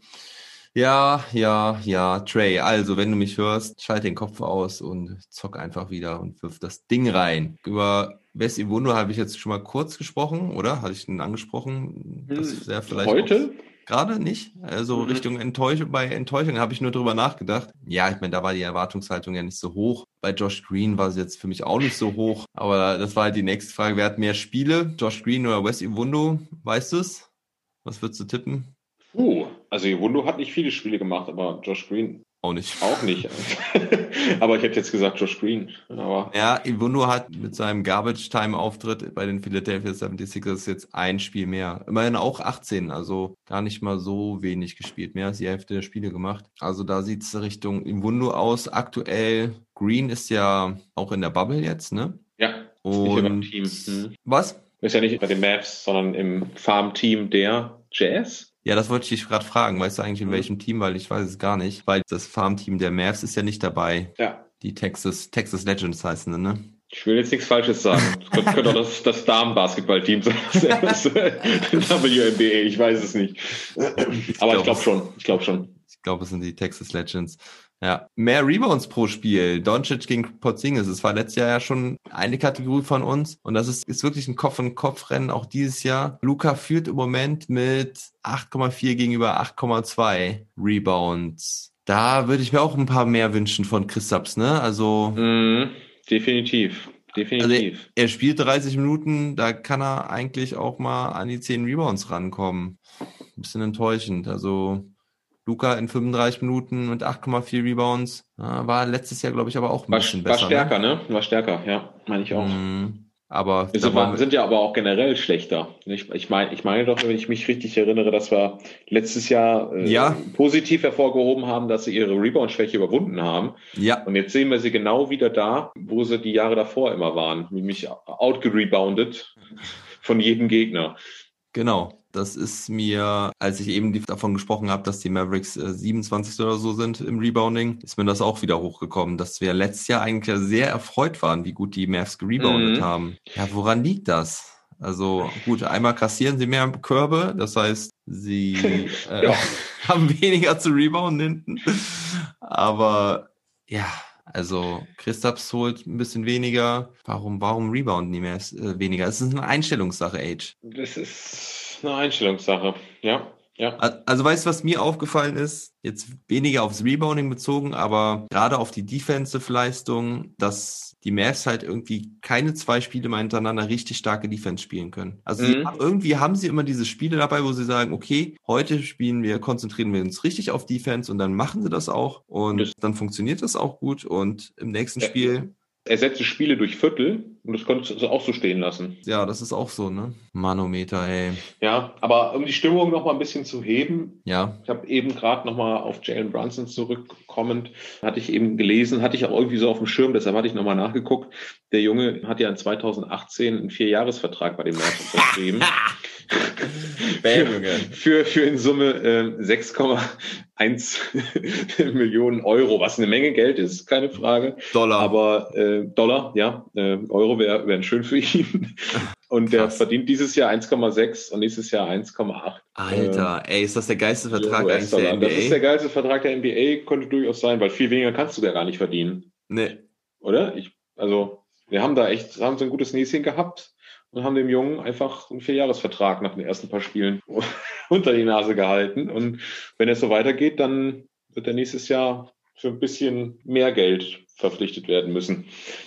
Ja, ja, ja, Trey, also wenn du mich hörst, schalt den Kopf aus und zock einfach wieder und wirf das Ding rein. Über Wes Iwundo habe ich jetzt schon mal kurz gesprochen, oder? Hatte ich ihn angesprochen? Das wäre vielleicht Heute? Gerade nicht. Also Mhm. Richtung Enttäuschung, bei Enttäuschung habe ich nur drüber nachgedacht. Ja, ich meine, da war die Erwartungshaltung ja nicht so hoch. Bei Josh Green war sie jetzt für mich auch nicht so hoch. Aber das war halt die nächste Frage. Wer hat mehr Spiele? Josh Green oder Wes Iwundo? Weißt du es? Was würdest du tippen? Uh, also Wundo hat nicht viele Spiele gemacht, aber Josh Green Auch nicht. auch nicht. aber ich hätte jetzt gesagt Josh Green. Aber Ja, Iwundo hat mit seinem Garbage-Time-Auftritt bei den Philadelphia 76ers jetzt ein Spiel mehr. Immerhin auch 18, also gar nicht mal so wenig gespielt. Mehr als die Hälfte der Spiele gemacht. Also da sieht's Richtung Iwundo aus. Aktuell, Green ist ja auch in der Bubble jetzt, ne? ja, mehr beim Team. Hm. Was? Ist ja nicht bei den Mavs, sondern im Farm-Team der Jazz. Ja, das wollte ich dich gerade fragen. Weißt du eigentlich in Mhm. welchem Team? Weil ich weiß es gar nicht. Weil das Farmteam der Mavs ist ja nicht dabei. Ja. Die Texas, Texas Legends heißen ne? Ich will jetzt nichts Falsches sagen. Das könnte, auch das, das Damen-Basketball-Team sein. Das WNBA, ich weiß es nicht. Aber ich glaube schon. Ich glaube schon. Ich glaube, es sind die Texas Legends. Ja, mehr Rebounds pro Spiel. Doncic gegen Porzingis. Es war letztes Jahr ja schon eine Kategorie von uns. Und das ist, ist wirklich ein Kopf-an-Kopf-Rennen auch dieses Jahr. Luca führt im Moment mit 8,4 gegenüber 8,2 Rebounds. Da würde ich mir auch ein paar mehr wünschen von Christaps, ne? Also, Mhm, definitiv. also Definitiv. er spielt 30 Minuten, da kann er eigentlich auch mal an die 10 Rebounds rankommen. Ein bisschen enttäuschend. Also Luca in 35 Minuten mit 8,4 Rebounds. War letztes Jahr, glaube ich, aber auch ein war, bisschen war besser. stärker, ne? War stärker, ja, meine ich Ne? auch. Mhm. Aber Wir sind, wir- sind ja aber auch generell schlechter. Ich, ich meine, ich meine doch, wenn ich mich richtig erinnere, dass wir letztes Jahr äh, Ja. positiv hervorgehoben haben, dass sie ihre Rebound-Schwäche überwunden haben. ja, Und jetzt sehen wir sie genau wieder da, wo sie die Jahre davor immer waren, nämlich outgerebounded von jedem Gegner. genau. Das ist mir, als ich eben davon gesprochen habe, dass die Mavericks äh, 27 oder so sind im Rebounding, ist mir das auch wieder hochgekommen, dass wir letztes Jahr eigentlich sehr erfreut waren, wie gut die Mavs gereboundet Mhm. haben. Ja, woran liegt das? Also gut, einmal kassieren sie mehr Körbe, das heißt, sie äh, Ja. haben weniger zu rebounden hinten. Aber ja, also Christaps holt ein bisschen weniger. Warum, warum rebounden die Mavs äh, weniger? Es ist eine Einstellungssache, Age. Das ist eine Einstellungssache. Ja, ja. Al- Also weißt du, was mir aufgefallen ist? Jetzt weniger aufs Rebounding bezogen, aber gerade auf die Defensive-Leistung, dass die Mavs halt irgendwie keine zwei Spiele mal hintereinander richtig starke Defense spielen können. Also Mhm. haben, irgendwie haben sie immer diese Spiele dabei, wo sie sagen, okay, heute spielen wir, konzentrieren wir uns richtig auf Defense und dann machen sie das auch und Das- dann funktioniert das auch gut und im nächsten Ja. Spiel, Ersetze Spiele durch Viertel und das konntest du auch so stehen lassen. ja, das ist auch so, ne? Manometer, ey. Ja, aber um die Stimmung noch mal ein bisschen zu heben, Ja, Ich habe eben gerade nochmal auf Jalen Brunson zurückkommend, hatte ich eben gelesen, hatte ich auch irgendwie so auf dem Schirm, deshalb hatte ich nochmal nachgeguckt. Der Junge hat ja in 2018 einen Vierjahresvertrag bei dem Mavs unterschrieben. Bam, Junge. für, für in Summe äh, 6,1 Millionen Euro, was eine Menge Geld ist, keine Frage. Dollar. Aber äh, Dollar, ja, äh, Euro wäre wären schön für ihn. Und der Krass. verdient dieses Jahr 1,6 und nächstes Jahr 1,8. Alter, ey, ist das der geilste Vertrag eigentlich der. NBA? Das ist der geilste Vertrag der NBA, könnte durchaus sein, weil viel weniger kannst du ja gar nicht verdienen, nee. oder? Ich, also, wir haben da echt, haben so ein gutes Näschen gehabt und haben dem Jungen einfach einen Vierjahresvertrag nach den ersten paar Spielen unter die Nase gehalten. Und wenn es so weitergeht, dann wird er nächstes Jahr für ein bisschen mehr Geld verpflichtet werden müssen.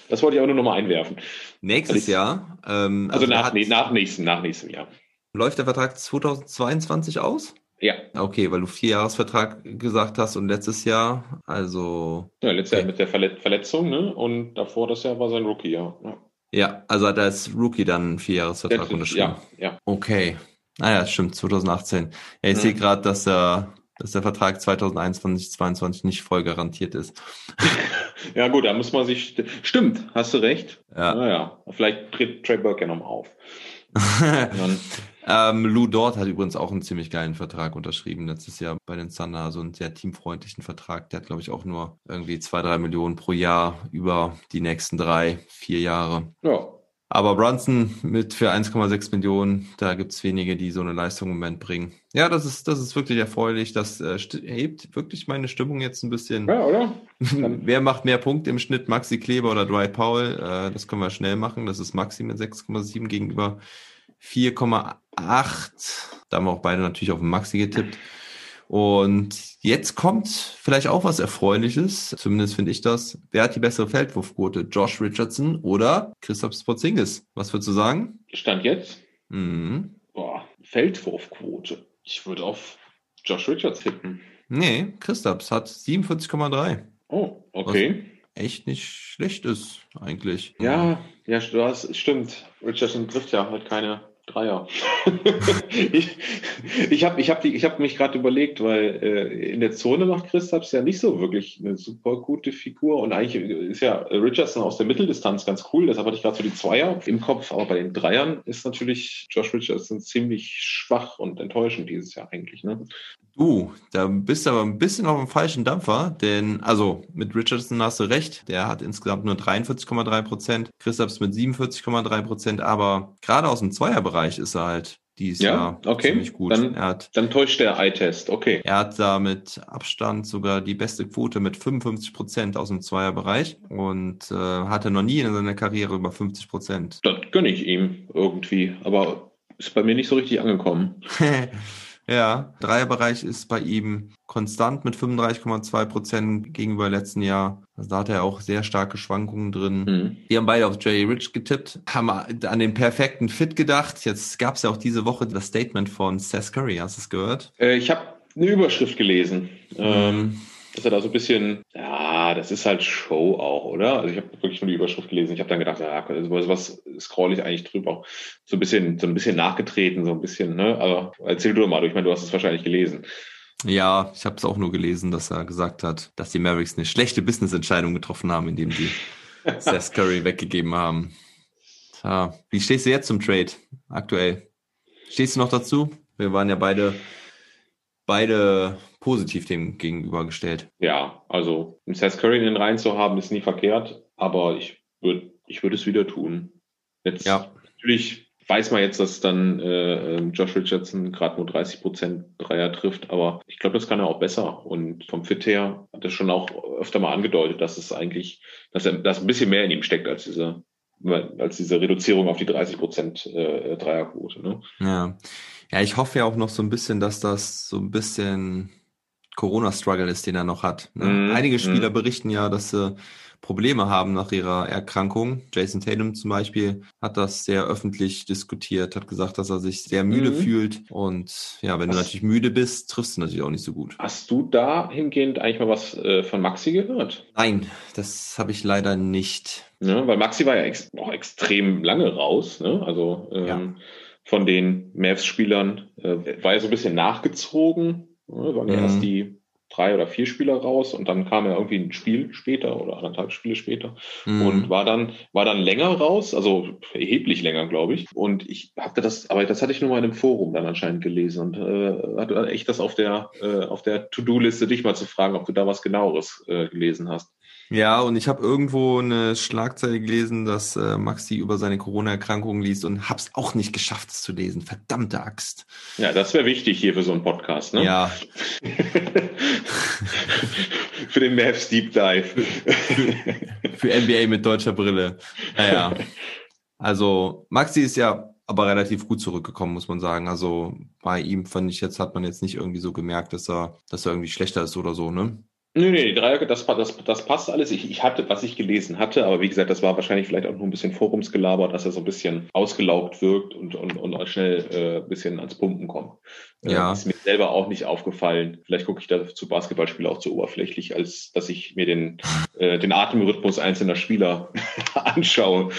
Das wollte ich auch nur nochmal einwerfen. Nächstes Also Jahr. Ähm, Also, der nach, hat- nach nächsten, nach nächstem Jahr. läuft der Vertrag 2022 aus? Ja, Okay, weil du Vierjahresvertrag gesagt hast und letztes Jahr, also ja letztes Okay. Jahr mit der Verlet Verletzung, ne? Und davor das Jahr war sein Rookie, ja. ja. Ja, also hat er als Rookie dann einen Vierjahresvertrag unterschrieben. ja, ja. Okay. Naja, stimmt, 2018. Ja, ich Mhm. sehe gerade, dass der, dass der Vertrag 2021, 2022 nicht voll garantiert ist. Ja, gut, da muss man sich. Stimmt, hast du recht. Ja. Naja, vielleicht tritt Trey Burke ja nochmal auf. Ähm, Lou Dort hat übrigens auch einen ziemlich geilen Vertrag unterschrieben letztes Jahr bei den Thunder, so einen sehr teamfreundlichen Vertrag. Der hat, glaube ich, auch nur irgendwie zwei, drei Millionen pro Jahr über die nächsten drei, vier Jahre. ja. Aber Brunson mit für 1,6 Millionen, da gibt's wenige, die so eine Leistung im Moment bringen. Ja, das ist, das ist wirklich erfreulich. Das äh, hebt wirklich meine Stimmung jetzt ein bisschen. ja, oder? Wer macht mehr Punkte im Schnitt? Maxi Kleber oder Dwight Powell? Äh, das können wir schnell machen. Das ist Maxi mit 6,7 gegenüber 4,8. Da haben wir auch beide natürlich auf den Maxi getippt. Und jetzt kommt vielleicht auch was Erfreuliches, zumindest finde ich das. Wer hat die bessere Feldwurfquote? Josh Richardson oder Christoph Sporzingis? Was würdest du sagen? Stand jetzt? Mhm. Boah, Feldwurfquote. Ich würde auf Josh Richards tippen. Nee, Christaps hat 47,3. Oh, okay. Echt nicht schlecht ist, eigentlich. Ja, ja, du hast, stimmt. Richardson trifft ja halt keine Dreier. ich ich habe ich hab die- ich hab mich gerade überlegt, weil äh, in der Zone macht Christaps ja nicht so wirklich eine super gute Figur und eigentlich ist ja Richardson aus der Mitteldistanz ganz cool, deshalb hatte ich gerade so die Zweier im Kopf, aber bei den Dreiern ist natürlich Josh Richardson ziemlich schwach und enttäuschend dieses Jahr eigentlich. Ne? Du, da bist du aber ein bisschen auf dem falschen Dampfer, denn, also, mit Richardson hast du recht, der hat insgesamt nur 43,3 Prozent, Christaps mit 47,3 Prozent, aber gerade aus dem Zweierbereich ist er halt dieses Ja, Jahr okay, ziemlich gut. dann- hat Dann täuscht der Eye-Test, okay. er hat da mit Abstand sogar die beste Quote mit 55 Prozent aus dem Zweierbereich und äh, hatte noch nie in seiner Karriere über 50 Prozent. Das gönne ich ihm irgendwie, aber ist bei mir nicht so richtig angekommen. ja, Dreierbereich ist bei ihm konstant mit 35,2 Prozent gegenüber letzten Jahr. Also da hat er auch sehr starke Schwankungen drin. Hm. Wir haben beide auf Jerry Rich getippt, haben an den perfekten Fit gedacht. Jetzt gab es ja auch diese Woche das Statement von Seth Curry. Hast du es gehört? Äh, ich habe eine Überschrift gelesen, ähm, Mhm. Dass er da so ein bisschen, ja, das ist halt Show auch, oder? Also ich habe wirklich nur die Überschrift gelesen. Ich habe dann gedacht, ja, also was scroll ich eigentlich drüber? So ein bisschen, so ein bisschen nachgetreten, so ein bisschen, ne? Aber erzähl du mal, ich meine, du hast es wahrscheinlich gelesen. Ja, ich habe es auch nur gelesen, dass er gesagt hat, dass die Mavericks eine schlechte Business-Entscheidung getroffen haben, indem sie Seth Curry weggegeben haben. Tja, wie stehst du jetzt zum Trade aktuell? Stehst du noch dazu? Wir waren ja beide, beide positiv dem gegenübergestellt. Ja, also einen Seth Curry in den Reihen zu haben, ist nie verkehrt, aber ich würde ich würde es wieder tun. Jetzt Ja. natürlich weiß man jetzt, dass dann äh, ähm, Josh Richardson gerade nur 30 Prozent Dreier trifft, aber ich glaube, das kann er auch besser. Und vom Fit her hat er schon auch öfter mal angedeutet, dass es eigentlich, dass er, dass ein bisschen mehr in ihm steckt als diese, als diese Reduzierung auf die 30 Prozent äh, Dreierquote. Ne? Ja. Ja, ich hoffe ja auch noch so ein bisschen, dass das so ein bisschen Corona-Struggle ist, den er noch hat. Ne? Mhm, Einige Spieler mhm. berichten ja, dass sie Probleme haben nach ihrer Erkrankung. Jason Tatum zum Beispiel hat das sehr öffentlich diskutiert, hat gesagt, dass er sich sehr müde Mhm. fühlt. Und ja, wenn du Was- natürlich müde bist, triffst du natürlich auch nicht so gut. Hast du dahingehend eigentlich mal was äh, von Maxi gehört? Nein, das habe ich leider nicht. Ne? Weil Maxi war ja ex auch extrem lange raus. Ne? Also ähm, Ja. Von den Mavs-Spielern äh, war er so ein bisschen nachgezogen. Ne? Waren ja Mhm. erst die drei oder vier Spieler raus und dann kam er irgendwie ein Spiel später oder anderthalb Spiele später Mhm. und war dann war dann länger raus, also erheblich länger, glaube ich. Und ich hatte das, aber das hatte ich nur mal in einem Forum dann anscheinend gelesen und äh, hatte echt das auf der äh, auf der To-Do-Liste, dich mal zu fragen, ob du da was genaueres äh, gelesen hast. Ja, und ich habe irgendwo eine Schlagzeile gelesen, dass äh, Maxi über seine Corona-Erkrankung liest und hab's auch nicht geschafft, es zu lesen. Verdammte Axt. Ja, das wäre wichtig hier für so einen Podcast, ne? Ja, für den Mavs Deep Dive. für NBA mit deutscher Brille. Naja. Also, Maxi ist ja aber relativ gut zurückgekommen, muss man sagen. Also, bei ihm fand ich jetzt, hat man jetzt nicht irgendwie so gemerkt, dass er, dass er irgendwie schlechter ist oder so, ne? Nee, nee, die Dreier, das, das, das passt alles. Ich, ich hatte, was ich gelesen hatte, aber wie gesagt, das war wahrscheinlich vielleicht auch nur ein bisschen Forumsgelaber, dass er so ein bisschen ausgelaugt wirkt und, und, und schnell äh, ein bisschen ans Pumpen kommt. Äh, Ja. Ist mir selber auch nicht aufgefallen. Vielleicht gucke ich da zu Basketballspielen auch zu oberflächlich, als dass ich mir den, äh, den Atemrhythmus einzelner Spieler anschaue.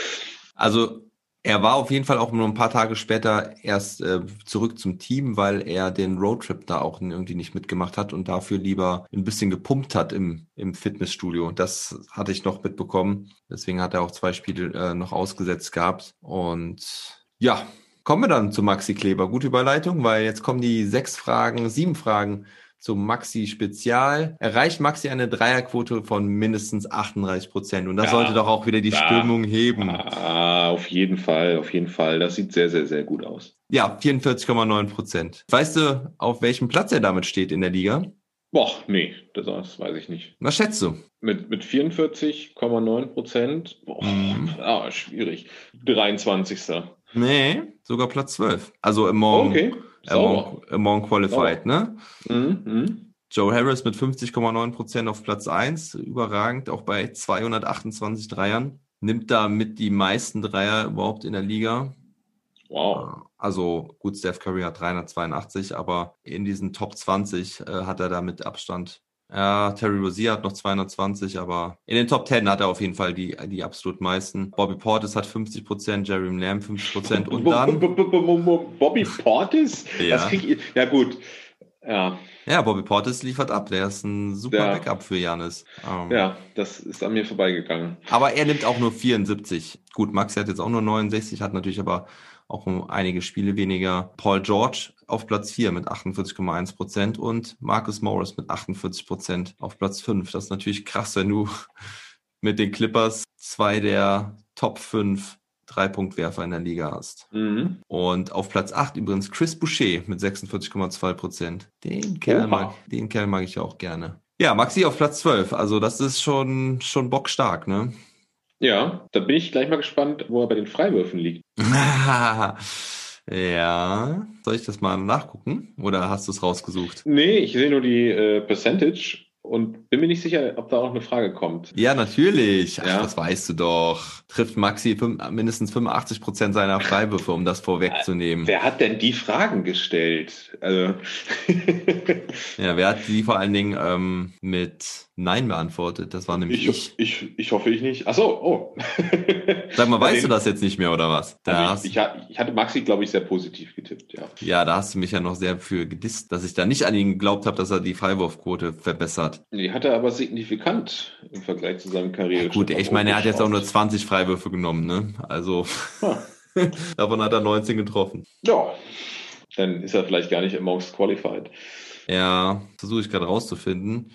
Also, er war auf jeden Fall auch nur ein paar Tage später erst äh, zurück zum Team, weil er den Roadtrip da auch irgendwie nicht mitgemacht hat und dafür lieber ein bisschen gepumpt hat im, im Fitnessstudio. Das hatte ich noch mitbekommen. Deswegen hat er auch zwei Spiele äh, noch ausgesetzt gehabt. Und ja, kommen wir dann zu Maxi Kleber. Gute Überleitung, weil jetzt kommen die sechs Fragen, sieben Fragen zum Maxi Spezial. Erreicht Maxi eine Dreierquote von mindestens 38 Prozent. Und das Ja. sollte doch auch wieder die Ja. Stimmung heben. Ah, auf jeden Fall, auf jeden Fall. Das sieht sehr, sehr, sehr gut aus. Ja, 44,9 Prozent. Weißt du, auf welchem Platz er damit steht in der Liga? Boah, nee, das, weiß ich nicht. Was schätzt du? Mit, mit 44,9 Prozent, boah, Mhm. ah, schwierig. 23. Nee, sogar Platz 12. Also Among, Okay, sauber. among, among Qualified, ne? Mhm, mhm. Joe Harris mit 50,9 Prozent auf Platz 1, überragend, auch bei 228 Dreiern. Nimmt damit die meisten Dreier überhaupt in der Liga. Wow. Also gut, Steph Curry hat 382, aber in diesen Top 20 äh, hat er da mit Abstand. Ja, Terry Rozier hat noch 220, aber in den Top 10 hat er auf jeden Fall die, die absolut meisten. Bobby Portis hat 50 Prozent, Jeremy Lamb 50 Prozent und dann, Bobby Portis? Ja. Das krieg ich, ja gut. Ja, ja, Bobby Portis liefert ab. Der ist ein super Ja. Backup für Janis. Ähm, ja, das ist an mir vorbeigegangen. Aber er nimmt auch nur 74. Gut, Maxi hat jetzt auch nur 69, hat natürlich aber auch um einige Spiele weniger. Paul George auf Platz 4 mit 48,1 Prozent und Marcus Morris mit 48 Prozent auf Platz 5. Das ist natürlich krass, wenn du mit den Clippers zwei der Top 5 Dreipunktwerfer in der Liga hast. Mhm. Und auf Platz 8 übrigens Chris Boucher mit 46,2 Prozent. Den Kerl, mag, den Kerl mag ich auch gerne. Ja, Maxi auf Platz 12. Also das ist schon, schon bockstark, ne? Ja, da bin ich gleich mal gespannt, wo er bei den Freiwürfen liegt. ja. Soll ich das mal nachgucken? Oder hast du es rausgesucht? Nee, ich sehe nur die äh, Percentage und bin mir nicht sicher, ob da auch eine Frage kommt. Ja, natürlich. Ach, Ja. das weißt du doch. Trifft Maxi mindestens 85 Prozent seiner Freiwürfe, um das vorwegzunehmen. Wer hat denn die Fragen gestellt? Also, Ja, wer hat die vor allen Dingen ähm, mit Nein beantwortet? Das war nämlich ich. ich, ich, ich hoffe ich nicht. Ach so, oh. Sag mal, weißt Den- du das jetzt nicht mehr oder was? Also ich, ich hatte Maxi, glaube ich, sehr positiv getippt, ja. ja, da hast du mich ja noch sehr für gedisst, dass ich da nicht an ihn geglaubt habe, dass er die Freiwurfquote verbessert. Die hat er aber signifikant im Vergleich zu seinem Karriere. Gut, ich meine, er hat jetzt auch nur 20 Freiwürfe genommen, ne? Also Ja. davon hat er 19 getroffen. Ja, dann ist er vielleicht gar nicht amongst qualified. Ja, versuche ich gerade rauszufinden.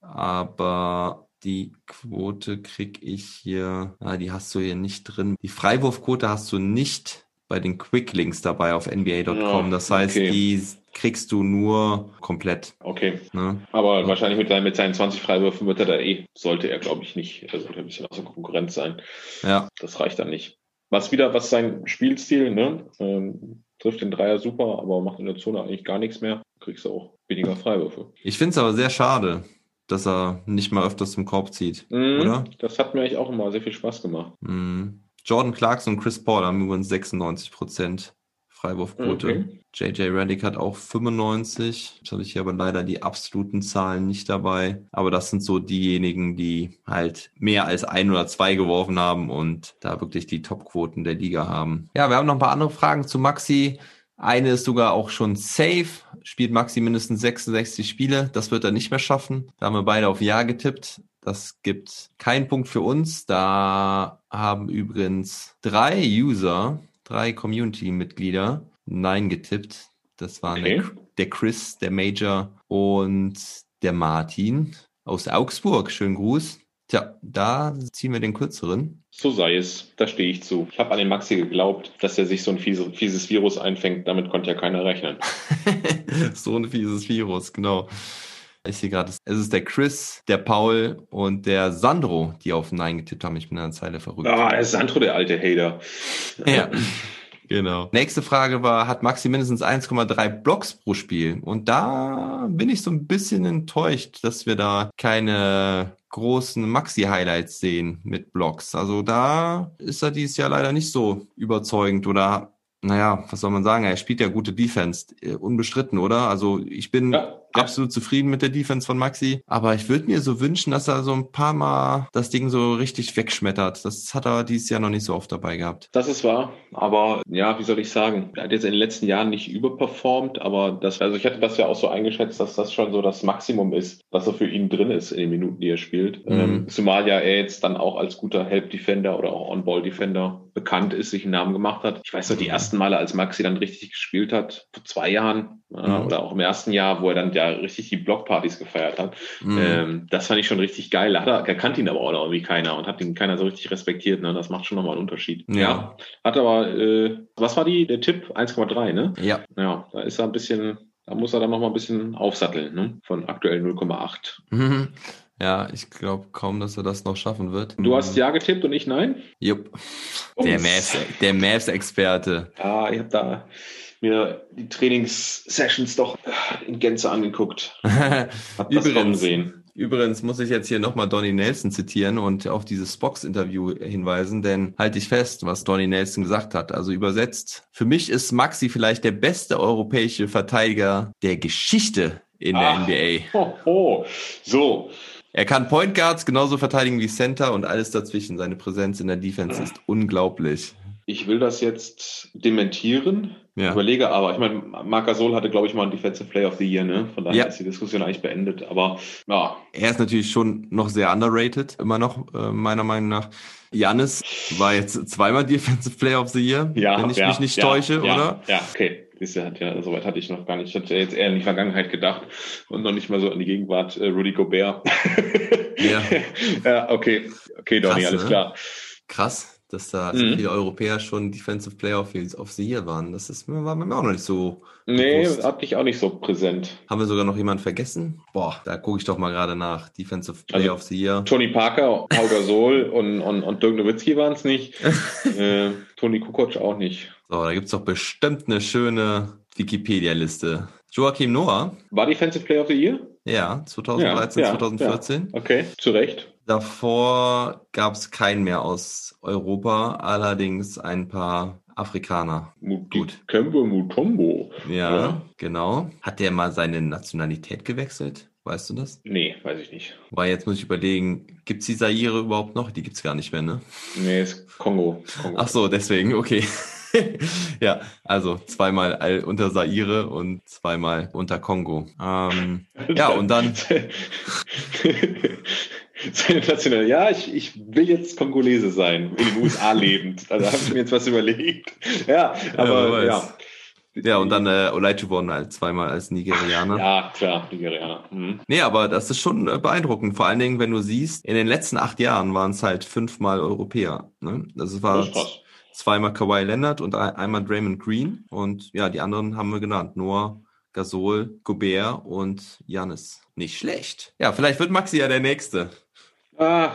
Aber die Quote krieg ich hier, ah, die hast du hier nicht drin. Die Freiwurfquote hast du nicht bei den Quicklinks dabei auf nba.com. Ja, das heißt, okay. die kriegst du nur komplett. Okay. Ne? Aber wahrscheinlich mit, seinen- mit seinen 20 Freiwürfen wird er da eh, sollte er, glaube ich, nicht, er sollte ein bisschen außer Konkurrenz sein. Ja, Das reicht dann nicht. Was wieder, was sein Spielstil, ne? Ähm, trifft den Dreier super, aber macht in der Zone eigentlich gar nichts mehr. Kriegst du auch weniger Freiwürfe. ich finde es aber sehr schade, dass er nicht mal öfters zum Korb zieht, Mhm. oder? Das hat mir eigentlich auch immer sehr viel Spaß gemacht. Mhm. Jordan Clarkson und Chris Paul haben übrigens 96 Prozent Freiwurfquote. Okay. JJ Redick hat auch 95. Jetzt habe ich hier aber leider die absoluten Zahlen nicht dabei. Aber das sind so diejenigen, die halt mehr als ein oder zwei geworfen haben und da wirklich die Topquoten der Liga haben. Ja, wir haben noch ein paar andere Fragen zu Maxi. Eine ist sogar auch schon safe. Spielt Maxi mindestens 66 Spiele. Das wird er nicht mehr schaffen. Da haben wir beide auf Ja getippt. Das gibt keinen Punkt für uns. Da haben übrigens drei User, drei Community-Mitglieder Nein getippt. Das waren Okay. der, Chris, der Major und der Martin aus Augsburg. Schönen Gruß. Tja, da ziehen wir den kürzeren. So sei es. Da stehe ich zu. Ich habe an den Maxi geglaubt, dass er sich so ein fiese, fieses Virus einfängt. Damit konnte ja keiner rechnen. so ein fieses Virus, genau. Ich sehe gerade, es ist der Chris, der Paul und der Sandro, die auf Nein getippt haben. Ich bin an der Zeile verrückt. Ah, der Sandro, der alte Hater. Ja, genau. Nächste Frage war, hat Maxi mindestens 1,3 Blocks pro Spiel? Und da bin ich so ein bisschen enttäuscht, dass wir da keine großen Maxi-Highlights sehen mit Blocks. Also da ist er dieses Jahr leider nicht so überzeugend oder naja, was soll man sagen? Er spielt ja gute Defense, äh, unbestritten, oder? Also ich bin Ja, ja. Absolut zufrieden mit der Defense von Maxi, aber ich würde mir so wünschen, dass er so ein paar Mal das Ding so richtig wegschmettert. Das hat er dieses Jahr noch nicht so oft dabei gehabt. Das ist wahr, aber ja, wie soll ich sagen? Er hat jetzt in den letzten Jahren nicht überperformt, aber das, also ich hatte das ja auch so eingeschätzt, dass das schon so das Maximum ist, was so für ihn drin ist in den Minuten, die er spielt. Mhm. Ähm, zumal ja er jetzt dann auch als guter Help-Defender oder auch On-Ball-Defender bekannt ist, sich einen Namen gemacht hat. Ich weiß noch, die Mhm. ersten Male, als Maxi dann richtig gespielt hat, vor zwei Jahren äh, Mhm. oder auch im ersten Jahr, wo er dann ja richtig die Blockpartys gefeiert hat, Mhm. ähm, das fand ich schon richtig geil. Da Hat er, er kannte ihn aber auch noch irgendwie keiner und hat ihn keiner so richtig respektiert. Ne? Das macht schon nochmal einen Unterschied. Ja. Hat aber, äh, was war die, der Tipp? 1,3, ne? ja, Ja, da ist er ein bisschen, da muss er dann nochmal ein bisschen aufsatteln, ne? Von aktuell 0,8. Mhm. Ja, ich glaube kaum, dass er das noch schaffen wird. Du hast ja getippt und ich nein? Jupp. Der Ups. Mavs, der Mavs-Experte. Ja, ich habe da mir die Trainingssessions doch in Gänze angeguckt. Hab das kommen sehen. Übrigens muss ich jetzt hier nochmal Donny Nelson zitieren und auf dieses Spox-Interview hinweisen, denn halte ich fest, was Donny Nelson gesagt hat. Also übersetzt, für mich ist Maxi vielleicht der beste europäische Verteidiger der Geschichte in der Ah. NBA. Ho, ho. So, Er kann Point Guards genauso verteidigen wie Center und alles dazwischen. Seine Präsenz in der Defense ist unglaublich. Ich will das jetzt dementieren. Ja. Überlege aber, ich meine, Marc Gasol hatte, glaube ich, mal einen Defensive Player of the Year, ne? Von daher Ja. ist die Diskussion eigentlich beendet. Aber ja, Er ist natürlich schon noch sehr underrated, immer noch, äh, meiner Meinung nach. Janis war jetzt zweimal Defensive Player of the Year, ja, wenn ich ja, mich nicht täusche, oder? Ja, okay. Siehst du, hat ja, soweit hatte ich noch gar nicht. Ich hatte jetzt eher in die Vergangenheit gedacht und noch nicht mal so an die Gegenwart äh, Rudy Gobert. Ja. ja, okay. Okay, Donny, alles ne? klar. Krass, dass da Mhm. viele Europäer schon Defensive Player of, of the Year waren. Das ist, war mir auch noch nicht so. Nee, bewusst. hatte ich auch nicht so präsent. Haben wir sogar noch jemanden vergessen? Boah, da gucke ich doch mal gerade nach. Defensive Player Also- of the Year. Tony Parker, Pau Gasol und, und, und Dirk Nowitzki waren es nicht. äh, Tony Kukoc auch nicht. So, da gibt's doch bestimmt eine schöne Wikipedia-Liste. Joachim Noah, War Defensive Player of the Year? ja, 2013, Ja, ja, 2014. Okay, zu Recht. Davor gab's keinen mehr aus Europa, allerdings ein paar Afrikaner. Gut. Kembe Mutombo. Ja, Ja. genau. Hat der mal seine Nationalität gewechselt? Weißt du das? Nee, weiß ich nicht. Weil jetzt muss ich überlegen, gibt's die Zaire überhaupt noch? Die gibt's gar nicht mehr, ne? Nee, ist Kongo. Kongo. Ach so, deswegen, okay. ja, also zweimal unter Zaire und zweimal unter Kongo. Ähm, ja, und dann, Seine National. Ja, ich, ich will jetzt Kongolese sein, in den USA lebend. Also habe ich mir jetzt was überlegt. Ja, aber ja. Ja, und dann äh, Olajuwon halt zweimal als Nigerianer. Ja, klar, Nigerianer. Mhm. Nee, aber das ist schon äh, beeindruckend. Vor allen Dingen, wenn du siehst, in den letzten acht Jahren waren es halt fünfmal Europäer. Ne? Das war Das zweimal Kawhi Leonard und ein- einmal Draymond Green. Und ja, die anderen haben wir genannt. Noah, Gasol, Gobert und Janis. Nicht schlecht. Ja, vielleicht wird Maxi ja der Nächste. Ah,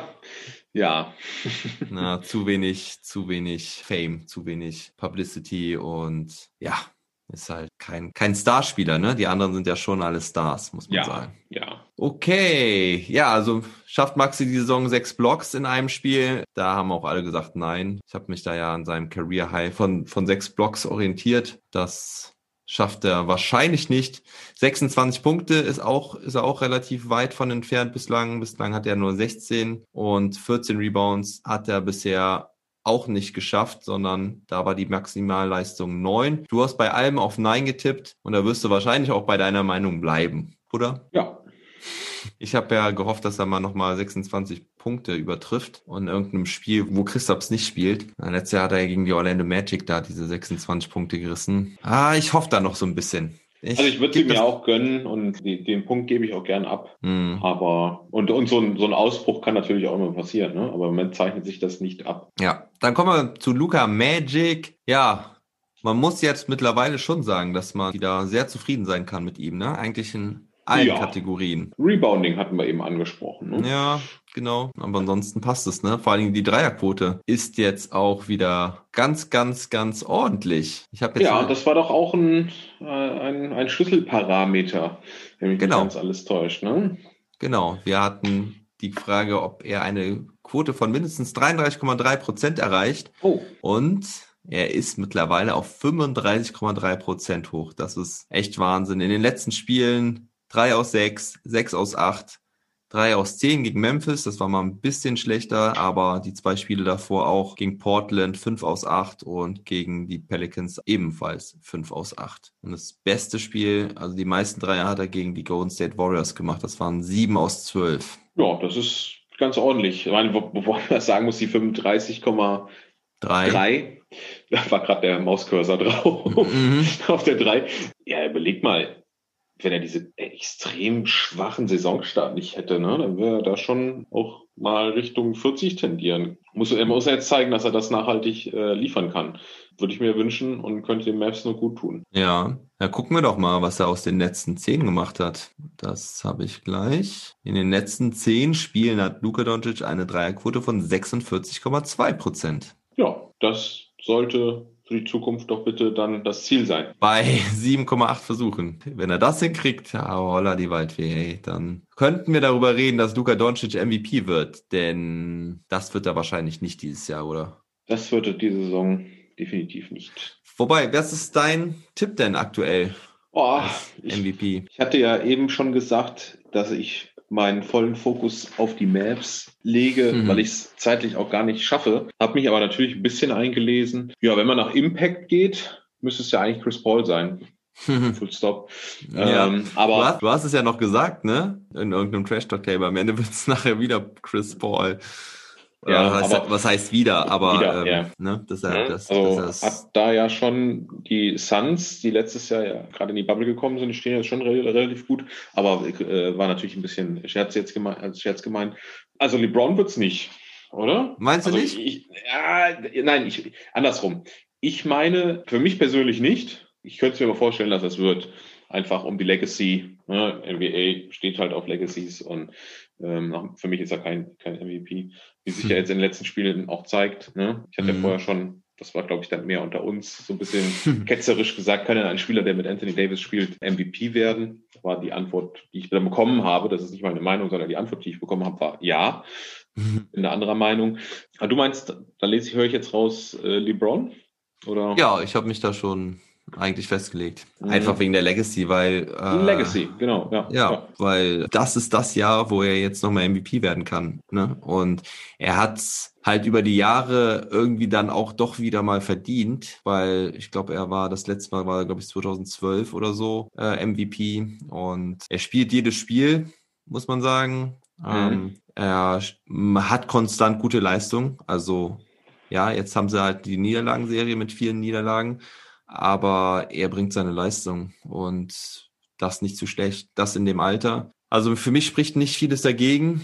ja. Na, zu wenig, zu wenig Fame, zu wenig Publicity und ja, ist halt kein, kein Starspieler, ne? Die anderen sind ja schon alle Stars, muss man Ja, sagen. ja. Okay, ja, also schafft Maxi die Saison sechs Blocks in einem Spiel. Da haben auch alle gesagt, nein. Ich habe mich da ja an seinem Career High von, von sechs Blocks orientiert. Das schafft er wahrscheinlich nicht. 26 Punkte ist auch, ist er auch relativ weit von entfernt bislang. Bislang hat er nur 16 und 14 Rebounds hat er bisher auch nicht geschafft, sondern da war die Maximalleistung 9. Du hast bei allem auf 9 getippt und da wirst du wahrscheinlich auch bei deiner Meinung bleiben, oder? Ja. Ich habe ja gehofft, dass er mal nochmal 26 Punkte übertrifft und in irgendeinem Spiel, wo Christaps nicht spielt. Letztes Jahr hat er ja gegen die Orlando Magic da diese 26 Punkte gerissen. Ah, ich hoffe da noch so ein bisschen. Also ich würde sie mir auch gönnen und die, den Punkt gebe ich auch gern ab. Hm, Aber, und, und so, ein, so ein Ausbruch kann natürlich auch immer passieren, ne? aber im Moment zeichnet sich das nicht ab. ja, dann kommen wir zu Luca Magic. Ja, man muss jetzt mittlerweile schon sagen, dass man wieder sehr zufrieden sein kann mit ihm, ne? Eigentlich in allen Ja. Kategorien. Rebounding hatten wir eben angesprochen. Ne? Ja, genau. Aber ansonsten passt es, ne? Vor allen Dingen die Dreierquote ist jetzt auch wieder ganz, ganz, ganz ordentlich. Ich habe jetzt Ja, das war doch auch ein, äh, ein, ein Schlüsselparameter, wenn mich Genau. ganz alles täuscht. Ne? genau. Wir hatten die Frage, ob er eine Quote von mindestens 33,3 Prozent erreicht Oh, und er ist mittlerweile auf 35,3 Prozent hoch. Das ist echt Wahnsinn. In den letzten Spielen drei aus sechs, sechs aus acht, drei aus zehn gegen Memphis. Das war mal ein bisschen schlechter, aber die zwei Spiele davor auch gegen Portland fünf aus acht und gegen die Pelicans ebenfalls fünf aus acht. Und das beste Spiel, also die meisten Dreier hat er gegen die Golden State Warriors gemacht. Das waren sieben aus zwölf. ja, das ist ganz ordentlich. Ich meine, bevor man das sagen muss, die 35,3, Drei. da war gerade der Mauscursor drauf, Mhm. auf der 3. Ja, überleg mal, wenn er diese extrem schwachen Saisonstart nicht hätte, ne, dann wäre er da schon auch mal Richtung 40 tendieren. Muss, er muss jetzt zeigen, dass er das nachhaltig äh, liefern kann. Würde ich mir wünschen und könnte den Mavs nur gut tun. Ja, ja, gucken wir doch mal, was er aus den letzten zehn gemacht hat. Das habe ich gleich. In den letzten zehn Spielen hat Luka Doncic eine Dreierquote von 46,2 Prozent. Ja, das sollte für die Zukunft doch bitte dann das Ziel sein. Bei 7,8 Versuchen. Wenn er das hinkriegt, ja, holla die Waldfee, ey, dann könnten wir darüber reden, dass Luka Doncic MVP wird. Denn das wird er wahrscheinlich nicht dieses Jahr, oder? Das wird er diese Saison definitiv nicht. Wobei, was ist dein Tipp denn aktuell? Oh, ich, MVP. ich hatte ja eben schon gesagt, dass ich meinen vollen Fokus auf die Maps lege, Mhm. weil ich es zeitlich auch gar nicht schaffe. Habe mich aber natürlich ein bisschen eingelesen. Ja, wenn man nach Impact geht, müsste es ja eigentlich Chris Paul sein. Full stop. Ja. Ähm, Du aber hast, du hast es ja noch gesagt, ne? In irgendeinem Trash Talk Table. Am Ende wird es nachher wieder Chris Paul. Ja, was, heißt, aber- was heißt wieder? Aber Wieder, ähm, ja. ne? Dass er, Ja, das, also dass hat da ja schon die Suns, die letztes Jahr ja gerade in die Bubble gekommen sind, die stehen jetzt schon re relativ gut, aber äh, war natürlich ein bisschen Scherz jetzt gemeint, als Scherz gemeint. Also LeBron wird's nicht, oder? Meinst du also nicht? Ich, ja, nein, ich, andersrum. Ich meine, für mich persönlich nicht. Ich könnte mir aber vorstellen, dass es wird. Einfach um die Legacy. Ne? NBA steht halt auf Legacies und ähm, für mich ist er kein, kein MVP. Wie sich ja jetzt in den letzten Spielen auch zeigt. Ne? Ich hatte ja Mhm. vorher schon, das war glaube ich dann mehr unter uns, so ein bisschen ketzerisch gesagt, kann denn ein Spieler, der mit Anthony Davis spielt, MVP werden? War die Antwort, die ich dann bekommen habe. Das ist nicht meine Meinung, sondern die Antwort, die ich bekommen habe, war ja. Bin eine andere Meinung. Ah, Du meinst, da lese ich, höre ich jetzt raus, äh, LeBron? Oder? Ja, ich habe mich da schon eigentlich festgelegt. Mhm. Einfach wegen der Legacy, weil. Äh, Legacy, genau, ja. Ja, weil das ist das Jahr, wo er jetzt nochmal MVP werden kann. Ne? Und er hat's halt über die Jahre irgendwie dann auch doch wieder mal verdient, weil ich glaube, er war das letzte Mal war, glaube ich, 2012 oder so äh, MVP und er spielt jedes Spiel, muss man sagen. Ähm, er hat konstant gute Leistung, also ja, jetzt haben sie halt die Niederlagenserie mit vielen Niederlagen. Aber er bringt seine Leistung und das nicht zu schlecht, das in dem Alter. Also für mich spricht nicht vieles dagegen.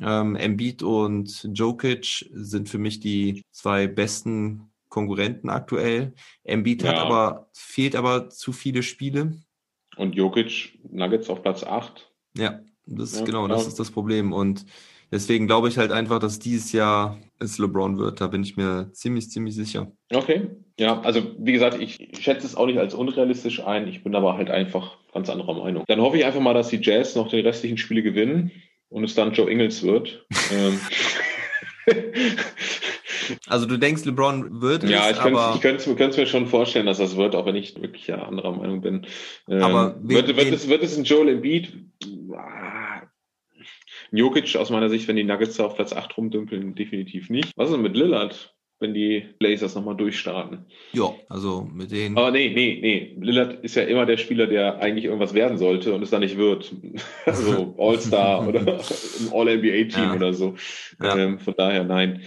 Ähm, Embiid und Jokic sind für mich die zwei besten Konkurrenten aktuell. Embiid ja. hat aber, fehlt aber zu viele Spiele. Und Jokic, Nuggets auf Platz 8. Ja, das ja, genau, das ist das Problem. Und deswegen glaube ich halt einfach, dass dieses Jahr es LeBron wird. Da bin ich mir ziemlich, ziemlich sicher. Okay. Ja, also wie gesagt, ich schätze es auch nicht als unrealistisch ein. Ich bin aber halt einfach ganz anderer Meinung. Dann hoffe ich einfach mal, dass die Jazz noch die restlichen Spiele gewinnen und es dann Joe Ingles wird. Ähm. Also du denkst, LeBron wird es, Ja, ich könnte es mir schon vorstellen, dass das wird, auch wenn ich wirklich ja anderer Meinung bin. Ähm, aber wird, wird, es, wird es ein Joel Embiid? Ah, Jokic aus meiner Sicht, wenn die Nuggets auf Platz 8 rumdümpeln, definitiv nicht. Was ist denn mit Lillard? Wenn die Blazers nochmal durchstarten. Ja, also mit denen. Aber nee, nee, nee. Lillard ist ja immer der Spieler, der eigentlich irgendwas werden sollte und es dann nicht wird. also All-Star oder im All-NBA-Team ja. oder so. Ja. Ähm, von daher nein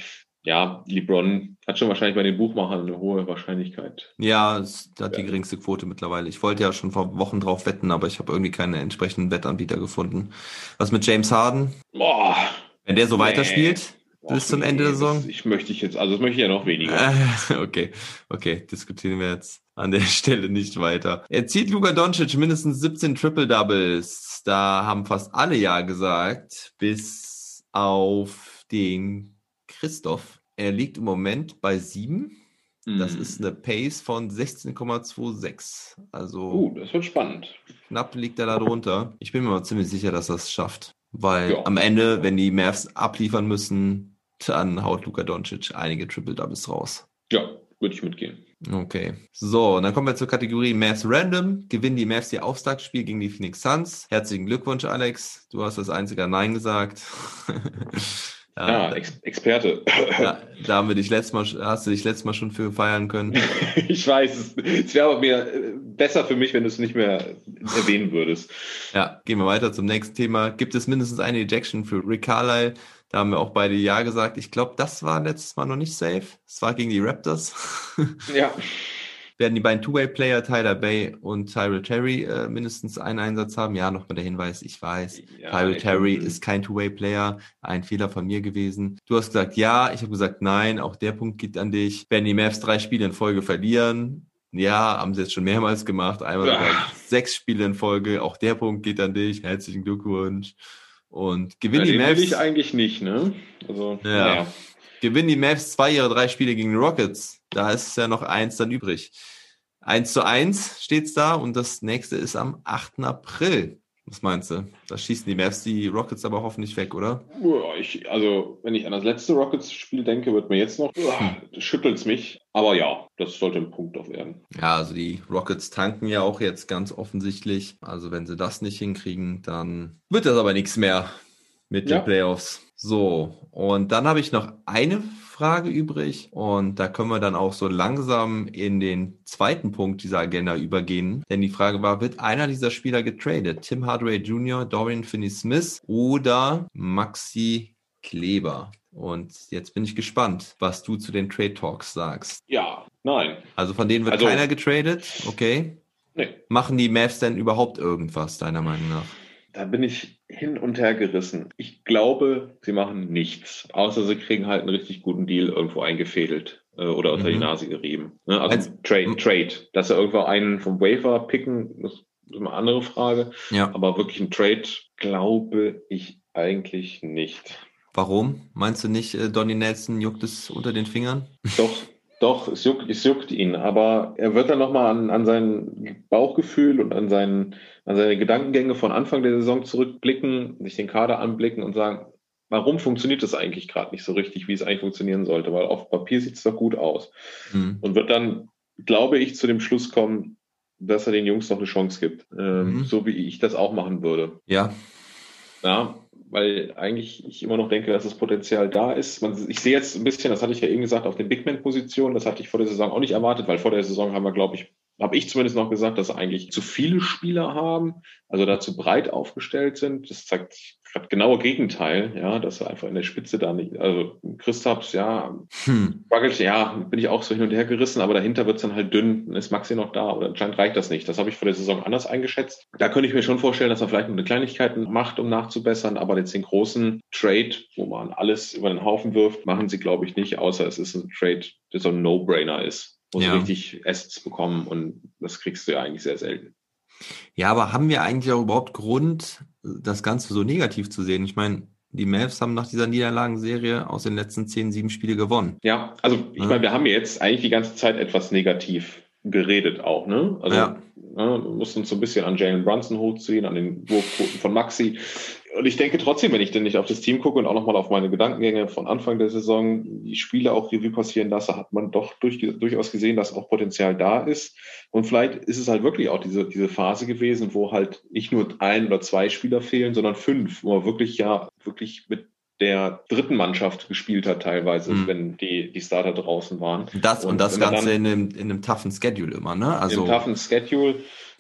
ja, LeBron hat schon wahrscheinlich bei den Buchmachern eine hohe Wahrscheinlichkeit. Ja, es hat die geringste Quote mittlerweile. Ich wollte ja schon vor Wochen drauf wetten, aber ich habe irgendwie keine entsprechenden Wettanbieter gefunden. Was mit James Harden? Boah. Wenn der so nee. weiterspielt bis zum Ende der Saison? ich möchte ich jetzt, also das möchte ich ja noch weniger. okay, okay, diskutieren wir jetzt an der Stelle nicht weiter. Er zieht Luka Doncic mindestens 17 Triple Doubles. Da haben fast alle ja gesagt, bis auf den Christoph er liegt im Moment bei 7. Das mhm. ist eine Pace von 16,26. Also. Uh, das wird spannend. Knapp liegt er da drunter. Ich bin mir mal ziemlich sicher, dass er es schafft. Weil ja. am Ende, wenn die Mavs abliefern müssen, dann haut Luka Doncic einige Triple Doubles raus. Ja, würde ich mitgehen. Okay. So, dann kommen wir zur Kategorie Mavs Random. Gewinnen die Mavs ihr Auftaktspiel gegen die Phoenix Suns. Herzlichen Glückwunsch, Alex. Du hast das einzige Nein gesagt. Ja, ja Ex Experte. Ja, da haben wir dich letztes Mal, hast du dich letztes Mal schon für feiern können. ich weiß, es, wäre aber mir äh, besser für mich, wenn du es nicht mehr erwähnen würdest. Ja, gehen wir weiter zum nächsten Thema. Gibt es mindestens eine Ejection für Rick Carlisle? Da haben wir auch beide Ja gesagt. Ich glaube, das war letztes Mal noch nicht safe. Es war gegen die Raptors. ja werden die beiden Two-Way-Player Tyler Bay und Tyrell Terry äh, mindestens einen Einsatz haben. Ja, nochmal der Hinweis, ich weiß, ja, Tyrell Terry ist kein Two-Way-Player, ein Fehler von mir gewesen. Du hast gesagt ja, ich habe gesagt nein, auch der Punkt geht an dich. Wenn die Mavs drei Spiele in Folge verlieren, ja, haben sie jetzt schon mehrmals gemacht, einmal ja. sechs Spiele in Folge, auch der Punkt geht an dich, herzlichen Glückwunsch. Und gewinnen ja, die Mavs. Will ich eigentlich nicht, ne? Also, ja. Naja. Gewinnen die Mavs zwei ihrer drei Spiele gegen die Rockets. Da ist ja noch eins dann übrig. Eins zu eins steht's da und das nächste ist am 8. April. Was meinst du? Da schießen die Mavs die Rockets aber hoffentlich weg, oder? Ich, also, wenn ich an das letzte Rockets-Spiel denke, wird mir jetzt noch, uh, schüttelt's mich. Aber ja, das sollte ein Punkt auch werden. Ja, also die Rockets tanken ja auch jetzt ganz offensichtlich. Also, wenn sie das nicht hinkriegen, dann wird das aber nichts mehr mit ja. den Playoffs. So, und dann habe ich noch eine Frage übrig und da können wir dann auch so langsam in den zweiten Punkt dieser Agenda übergehen. Denn die Frage war, wird einer dieser Spieler getradet? Tim Hardaway Jr., Dorian Finney-Smith oder Maxi Kleber? Und jetzt bin ich gespannt, was du zu den Trade Talks sagst. Ja, nein. Also von denen wird also, keiner getradet, okay? Nee. Machen die Mavs denn überhaupt irgendwas, deiner Meinung nach? Da bin ich hin und her gerissen. Ich glaube, sie machen nichts, außer sie kriegen halt einen richtig guten Deal irgendwo eingefädelt äh, oder unter mhm. die Nase gerieben. Ne? Also Als, Trade, Trade. Dass sie irgendwo einen vom Wafer picken, das ist eine andere Frage. Ja. Aber wirklich ein Trade glaube ich eigentlich nicht. Warum? Meinst du nicht, äh, Donny Nelson juckt es unter den Fingern? Doch, doch, es juckt, es juckt ihn, aber er wird dann nochmal an, an sein Bauchgefühl und an, seinen, an seine Gedankengänge von Anfang der Saison zurückblicken, sich den Kader anblicken und sagen, warum funktioniert das eigentlich gerade nicht so richtig, wie es eigentlich funktionieren sollte? Weil auf Papier sieht es doch gut aus. Mhm. Und wird dann, glaube ich, zu dem Schluss kommen, dass er den Jungs noch eine Chance gibt. Ähm, mhm. So wie ich das auch machen würde. Ja. Ja, weil eigentlich ich immer noch denke, dass das Potenzial da ist. Man, ich sehe jetzt ein bisschen, das hatte ich ja eben gesagt, auf den Bigman-Positionen, das hatte ich vor der Saison auch nicht erwartet, weil vor der Saison haben wir, glaube ich, habe ich zumindest noch gesagt, dass eigentlich zu viele Spieler haben, also da zu breit aufgestellt sind. Das zeigt gerade genaue Gegenteil, ja, dass er einfach in der Spitze da nicht, also Christaps, ja, hm. struggles, ja, bin ich auch so hin und her gerissen, aber dahinter wird's dann halt dünn, dann ist Maxi noch da, oder anscheinend reicht das nicht. Das habe ich vor der Saison anders eingeschätzt. Da könnte ich mir schon vorstellen, dass er vielleicht noch eine Kleinigkeit macht, um nachzubessern, aber jetzt den großen Trade, wo man alles über den Haufen wirft, machen sie, glaube ich, nicht, außer es ist ein Trade, der so ein No-Brainer ist, wo ja. sie richtig Assets bekommen und das kriegst du ja eigentlich sehr selten. Ja, aber haben wir eigentlich auch überhaupt Grund, das Ganze so negativ zu sehen? Ich meine, die Mavs haben nach dieser Niederlagenserie aus den letzten zehn, sieben Spiele gewonnen. Ja, also ich ja. meine, wir haben jetzt eigentlich die ganze Zeit etwas negativ geredet auch, ne? Also ja. ne, mussten uns so ein bisschen an Jalen Brunson hochziehen, an den Wurfquoten von Maxi. Und ich denke trotzdem, wenn ich denn nicht auf das Team gucke und auch nochmal auf meine Gedankengänge von Anfang der Saison, die Spiele auch Revue passieren lasse, hat man doch durch, durchaus gesehen, dass auch Potenzial da ist. Und vielleicht ist es halt wirklich auch diese, diese Phase gewesen, wo halt nicht nur ein oder zwei Spieler fehlen, sondern fünf, wo man wirklich ja wirklich mit der dritten Mannschaft gespielt hat, teilweise, mhm. wenn die, die Starter draußen waren. Das und, und das Ganze in einem, in einem toughen Schedule immer, ne? Also. Im toughen Schedule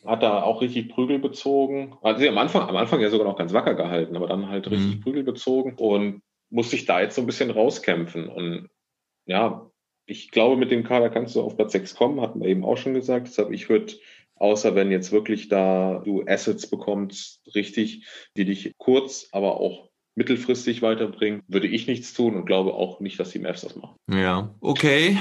hat er auch richtig Prügel bezogen. Also am Anfang, am Anfang ja sogar noch ganz wacker gehalten, aber dann halt richtig mhm. Prügel bezogen und muss sich da jetzt so ein bisschen rauskämpfen. Und ja, ich glaube, mit dem Kader kannst du auf Platz 6 kommen, hatten wir eben auch schon gesagt. Deshalb, ich würde, außer wenn jetzt wirklich da du Assets bekommst, richtig, die dich kurz, aber auch mittelfristig weiterbringen, würde ich nichts tun und glaube auch nicht, dass die Mavs das machen. Ja, okay.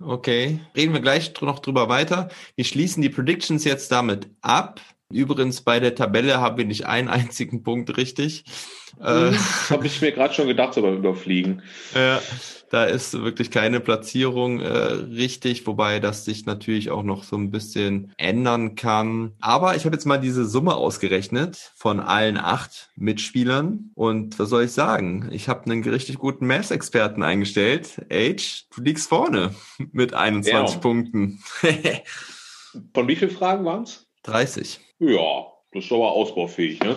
Okay. Reden wir gleich noch drüber weiter. Wir schließen die Predictions jetzt damit ab. Übrigens, bei der Tabelle haben wir nicht einen einzigen Punkt richtig. Äh, mhm. Habe ich mir gerade schon gedacht, aber überfliegen. Ja, da ist wirklich keine Platzierung äh, richtig, wobei das sich natürlich auch noch so ein bisschen ändern kann. Aber ich habe jetzt mal diese Summe ausgerechnet von allen acht Mitspielern. Und was soll ich sagen? Ich habe einen richtig guten Maths-Experten eingestellt. Age, du liegst vorne mit 21 ja. Punkten. von wie vielen Fragen waren es? 30. Ja, das ist aber ausbaufähig, ne?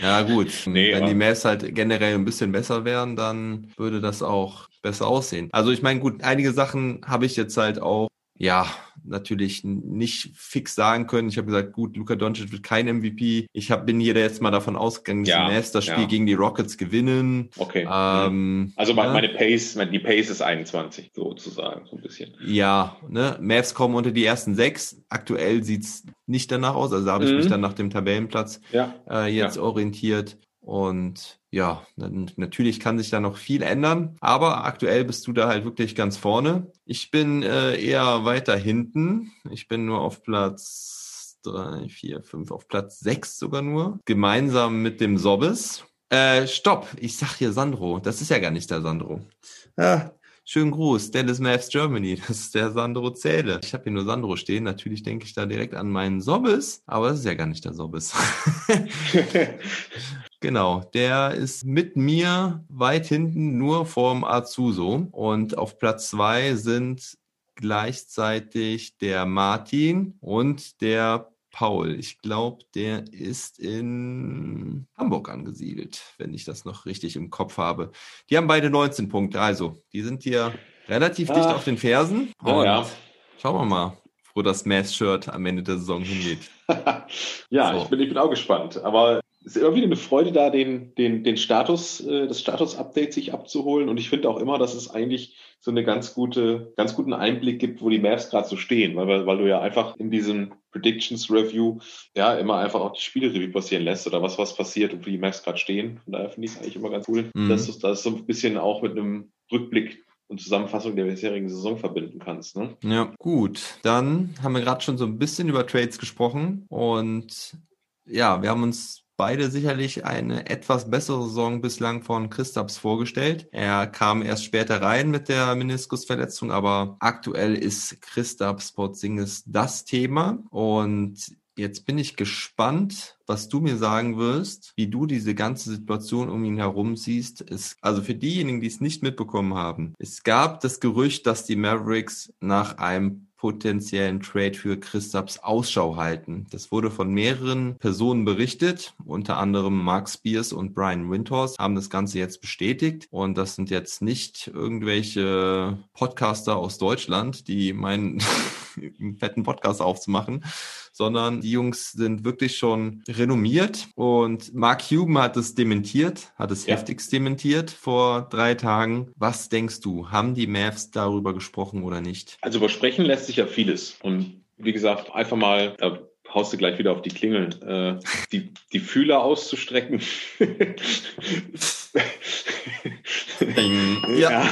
Ja, gut. nee, Wenn die Mavs halt generell ein bisschen besser wären, dann würde das auch besser aussehen. Also ich meine, gut, einige Sachen habe ich jetzt halt auch ja, natürlich nicht fix sagen können. Ich habe gesagt, gut, Luka Doncic wird kein MVP. Ich hab, bin hier jetzt mal davon ausgegangen, dass ja, die Mavs das Spiel ja. gegen die Rockets gewinnen. Okay. Ähm, also ja. meine Pace, die Pace ist 21 sozusagen, so ein bisschen. Ja, ne, Mavs kommen unter die ersten sechs. Aktuell sieht's nicht danach aus. Also da habe ich mhm. mich dann nach dem Tabellenplatz äh, jetzt orientiert. Und ja, natürlich kann sich da noch viel ändern, aber aktuell bist du da halt wirklich ganz vorne. Ich bin äh, eher weiter hinten. Ich bin nur auf Platz drei, vier, fünf, auf Platz sechs sogar nur, gemeinsam mit dem Sobbes. Äh, stopp, ich sag hier Sandro. Das ist ja gar nicht der Sandro. Ja, Schönen Gruß, Dallas Mavs Germany. Das ist der Sandro Zähle. Ich habe hier nur Sandro stehen. Natürlich denke ich da direkt an meinen Sobbes, aber das ist ja gar nicht der Sobbes. Genau, der ist mit mir weit hinten nur vorm Azuso. Und auf Platz zwei sind gleichzeitig der Martin und der Paul. Ich glaube, der ist in Hamburg angesiedelt, wenn ich das noch richtig im Kopf habe. Die haben beide 19 Punkte, also die sind hier relativ ah. dicht auf den Fersen. Oh, ja. Schauen wir mal, wo das Mass-Shirt am Ende der Saison hingeht. ja, so. ich, bin, ich bin auch gespannt. Aber ist irgendwie eine Freude da, den, den, den Status, äh, das Status-Update sich abzuholen. Und ich finde auch immer, dass es eigentlich so eine ganz gute, ganz guten Einblick gibt, wo die Mavs gerade so stehen, weil, weil du ja einfach in diesem Predictions Review ja immer einfach auch die Spiele passieren lässt oder was, was passiert und wie die Mavs gerade stehen. Von daher finde ich es eigentlich immer ganz cool, mhm. dass du das so ein bisschen auch mit einem Rückblick und Zusammenfassung der bisherigen Saison verbinden kannst. Ne? Ja, gut. Dann haben wir gerade schon so ein bisschen über Trades gesprochen und ja, wir haben uns beide sicherlich eine etwas bessere Saison bislang von Christaps vorgestellt. Er kam erst später rein mit der Meniskusverletzung, aber aktuell ist Christaps Porzingis das Thema und Jetzt bin ich gespannt, was du mir sagen wirst, wie du diese ganze Situation um ihn herum siehst. Es, also für diejenigen, die es nicht mitbekommen haben, es gab das Gerücht, dass die Mavericks nach einem potenziellen Trade für Christaps Ausschau halten. Das wurde von mehreren Personen berichtet, unter anderem Mark Spears und Brian Windhorst haben das Ganze jetzt bestätigt. Und das sind jetzt nicht irgendwelche Podcaster aus Deutschland, die meinen einen fetten Podcast aufzumachen, sondern die Jungs sind wirklich schon renommiert und Mark Cuban hat es dementiert, hat es Ja. heftigst dementiert vor drei Tagen. Was denkst du, haben die Mavs darüber gesprochen oder nicht? Also übersprechen lässt sich ja vieles. Und wie gesagt, einfach mal, da haust du gleich wieder auf die Klingel, äh, die, die Fühler auszustrecken. Ja,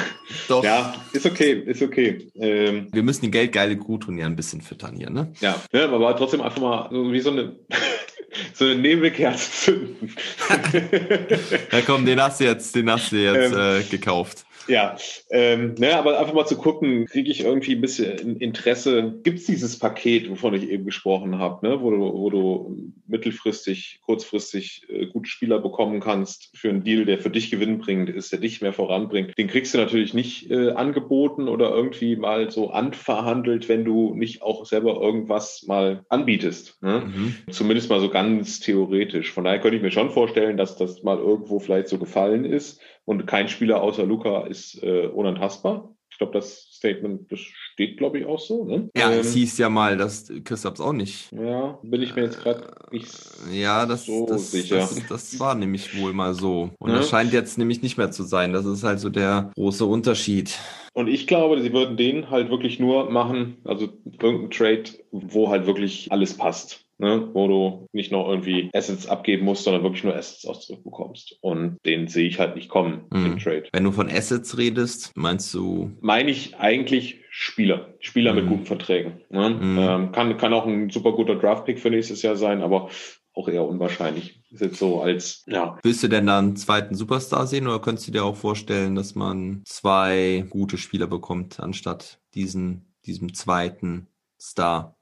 doch. ja, ist okay, ist okay. Ähm, Wir müssen die geldgeile tun ja ein bisschen füttern hier, ne? ja, ne, aber trotzdem einfach mal so wie so eine, so eine Nebelkerze zünden. Ja, komm, den hast du jetzt, den hast du jetzt Ähm. äh, gekauft. Ja, ähm, ne, aber einfach mal zu gucken, kriege ich irgendwie ein bisschen Interesse, gibt es dieses Paket, wovon ich eben gesprochen habe, ne, wo, du, wo du mittelfristig, kurzfristig äh, gute Spieler bekommen kannst für einen Deal, der für dich gewinnbringend ist, der dich mehr voranbringt. Den kriegst du natürlich nicht äh, angeboten oder irgendwie mal so anverhandelt, wenn du nicht auch selber irgendwas mal anbietest. Ne? Mhm. Zumindest mal so ganz theoretisch. Von daher könnte ich mir schon vorstellen, dass das mal irgendwo vielleicht so gefallen ist. Und kein Spieler außer Luca ist äh, unantastbar. Ich glaube, das Statement, das steht, glaube ich, auch so. Ne? Ja, Ähm, es hieß ja mal, dass Christaps auch nicht. ja, bin ich mir jetzt gerade nicht Ja, das, so das, sicher. das, das war nämlich wohl mal so. Und Ja. das scheint jetzt nämlich nicht mehr zu sein. Das ist halt so der große Unterschied. Und ich glaube, sie würden den halt wirklich nur machen, also irgendein Trade, wo halt wirklich alles passt. Ne? Wo du nicht noch irgendwie Assets abgeben musst, sondern wirklich nur Assets auch zurückbekommst. Und den sehe ich halt nicht kommen Mhm. im Trade. Wenn du von Assets redest, meinst du, meine ich eigentlich Spieler. Spieler mit Mhm. guten Verträgen. Ne? Mhm. Ähm, kann, kann auch ein super guter Draftpick für nächstes Jahr sein, aber auch eher unwahrscheinlich. Ist jetzt so als, ja, willst du denn da einen zweiten Superstar sehen oder könntest du dir auch vorstellen, dass man zwei gute Spieler bekommt, anstatt diesen, diesem zweiten Star?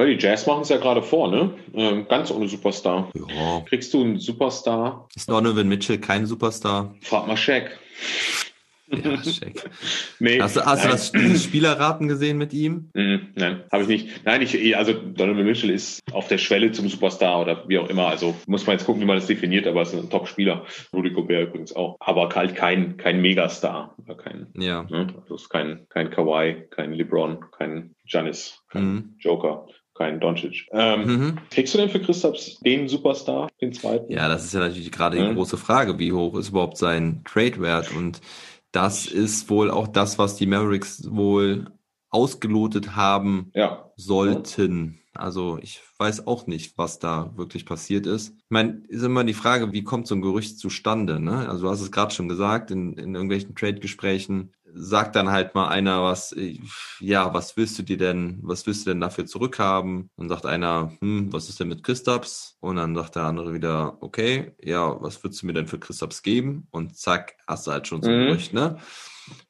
Weil die Jazz machen es ja gerade vor, ne? Ähm, ganz ohne Superstar. Ja. Kriegst du einen Superstar? Ist Donovan Mitchell kein Superstar? Frag mal Shaq. Ja, check. Nee, Hast du, hast du das dieses Spielerraten gesehen mit ihm? Mhm, nein, habe ich nicht. Nein, ich, also Donovan Mitchell ist auf der Schwelle zum Superstar oder wie auch immer. Also muss man jetzt gucken, wie man das definiert, aber es ist ein Top-Spieler. Rudy Gobert übrigens auch. Aber halt kein, kein Megastar. Kein, Ja. ne? Das ist kein, kein Kawhi, kein LeBron, kein Giannis, kein Mhm. Joker, kein Doncic. Ähm, Mhm. Kriegst du denn für Christaps den Superstar, den zweiten? Ja, das ist ja natürlich gerade die Mhm. große Frage, wie hoch ist überhaupt sein Trade-Wert? Und das ist wohl auch das, was die Mavericks wohl ausgelotet haben Ja. sollten. Also ich weiß auch nicht, was da wirklich passiert ist. Ich meine, ist immer die Frage, wie kommt so ein Gerücht zustande? Ne? Also du hast es gerade schon gesagt, in, in irgendwelchen Trade-Gesprächen sagt dann halt mal einer, was, äh, ja, was willst du dir denn, was willst du denn dafür zurückhaben? Dann sagt einer, hm, was ist denn mit Christaps? Und dann sagt der andere wieder, okay, ja, was würdest du mir denn für Christaps geben? Und zack, hast du halt schon so Mhm. Gerücht, ne?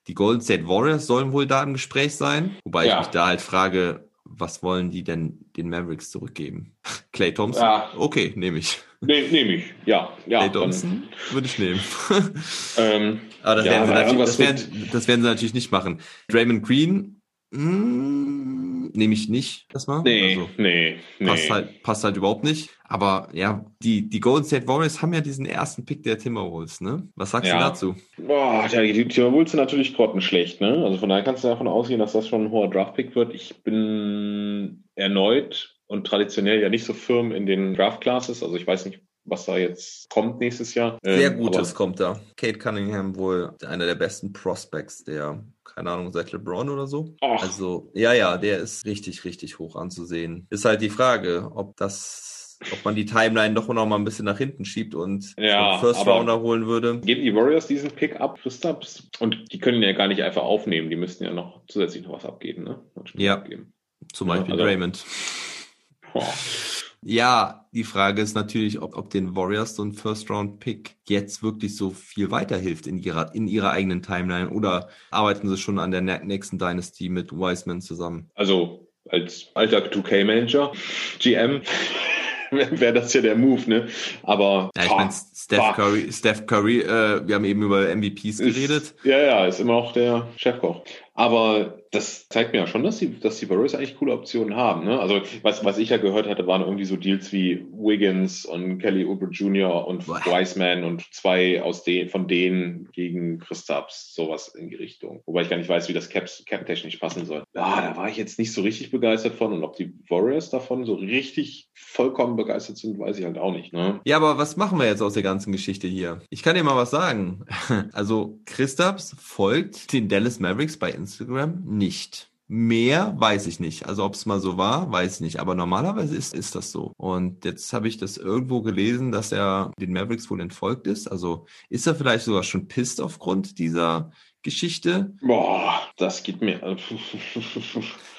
Die Golden State Warriors sollen wohl da im Gespräch sein, wobei Ja. ich mich da halt frage, was wollen die denn den Mavericks zurückgeben? Clay Thompson? Ja. Okay, nehme ich. Ne, Nehme ich. Ja. ja Clay dann, Thompson würde ich nehmen. ähm, Aber das, Ja, werden sie aber natürlich, irgendwas das, werden, das werden sie natürlich nicht machen. Draymond Green mm, nehme ich nicht erstmal. nee, Also, nee, nee. passt, halt, passt halt überhaupt nicht. Aber ja, die, die Golden State Warriors haben ja diesen ersten Pick der Timberwolves, ne? Was sagst Ja. du dazu? Boah, ja, die Timberwolves sind natürlich grottenschlecht, ne? Also von daher kannst du davon ausgehen, dass das schon ein hoher Draftpick wird. Ich bin erneut und traditionell ja nicht so firm in den Draft Classes. Also ich weiß nicht, was da jetzt kommt nächstes Jahr. Sehr Ähm, Gutes kommt da. Kate Cunningham wohl einer der besten Prospects der, keine Ahnung, seit LeBron oder so. Ach. Also, ja, ja, der ist richtig, richtig hoch anzusehen. Ist halt die Frage, ob das, ob man die Timeline doch noch mal ein bisschen nach hinten schiebt und Ja, First Rounder holen würde. Geben die Warriors diesen Pick ab, Christaps? Und die können ja gar nicht einfach aufnehmen. Die müssten ja noch zusätzlich noch was abgeben, ne? Ja. Abgeben. Zum Ja, Beispiel also- Draymond. Ja, die Frage ist natürlich, ob, ob den Warriors so ein First-Round-Pick jetzt wirklich so viel weiterhilft in ihrer, in ihrer eigenen Timeline oder arbeiten sie schon an der nä- nächsten Dynasty mit Wiseman zusammen? Also als alter 2K-Manager, GM, wäre das ja der Move, ne? Aber Ja, ich meine, Steph boah, Curry, Steph Curry, äh, wir haben eben über MVPs ist- geredet. Ja, ja, ist immer noch der Chefkoch. Aber das zeigt mir ja schon, dass die, dass die Warriors eigentlich coole Optionen haben. Ne? Also was, was ich ja gehört hatte, waren irgendwie so Deals wie Wiggins und Kelly Oubre Jr. und Boah. Wiseman und zwei aus den, von denen gegen Christaps, sowas in die Richtung. Wobei ich gar nicht weiß, wie das Caps, Cap-technisch passen soll. Ja, da war ich jetzt nicht so richtig begeistert von und ob die Warriors davon so richtig vollkommen begeistert sind, weiß ich halt auch nicht. Ne? Ja, aber was machen wir jetzt aus der ganzen Geschichte hier? Ich kann dir mal was sagen. Also Christaps folgt den Dallas Mavericks bei Instagram nicht. Mehr weiß ich nicht. Also ob es mal so war, weiß ich nicht. Aber normalerweise ist, ist das so. Und jetzt habe ich das irgendwo gelesen, dass er den Mavericks wohl entfolgt ist. Also ist er vielleicht sogar schon pisst aufgrund dieser Geschichte? Boah, das geht mir.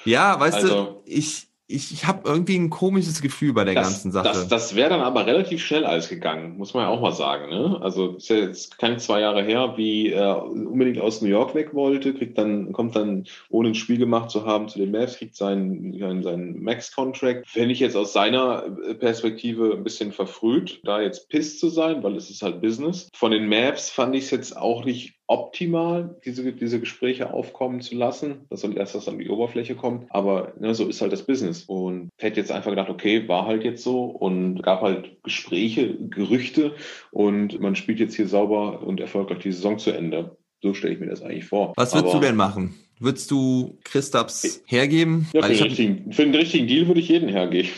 Ja, weißt Also- du, ich, ich, ich habe irgendwie ein komisches Gefühl bei der Das, ganzen Sache. das, das wäre dann aber relativ schnell alles gegangen, muss man ja auch mal sagen. Ne? Also ist ja jetzt keine zwei Jahre her, wie er unbedingt aus New York weg wollte, kriegt dann, kommt dann, ohne ein Spiel gemacht zu haben, zu den Mavs, kriegt seinen, seinen, seinen Max-Contract. Fände ich jetzt aus seiner Perspektive ein bisschen verfrüht, da jetzt piss zu sein, weil es ist halt Business. Von den Mavs fand ich es jetzt auch nicht optimal, diese, diese Gespräche aufkommen zu lassen. Das soll erst was an die Oberfläche kommt. Aber ne, so ist halt das Business. Und hätte jetzt einfach gedacht, okay, war halt jetzt so und gab halt Gespräche, Gerüchte und man spielt jetzt hier sauber und erfolgreich die Saison zu Ende. So stelle ich mir das eigentlich vor. Was würdest Aber- du denn machen? Würdest du Christaps hergeben? Ja, für, den richtigen, für den richtigen Deal würde ich jeden hergeben.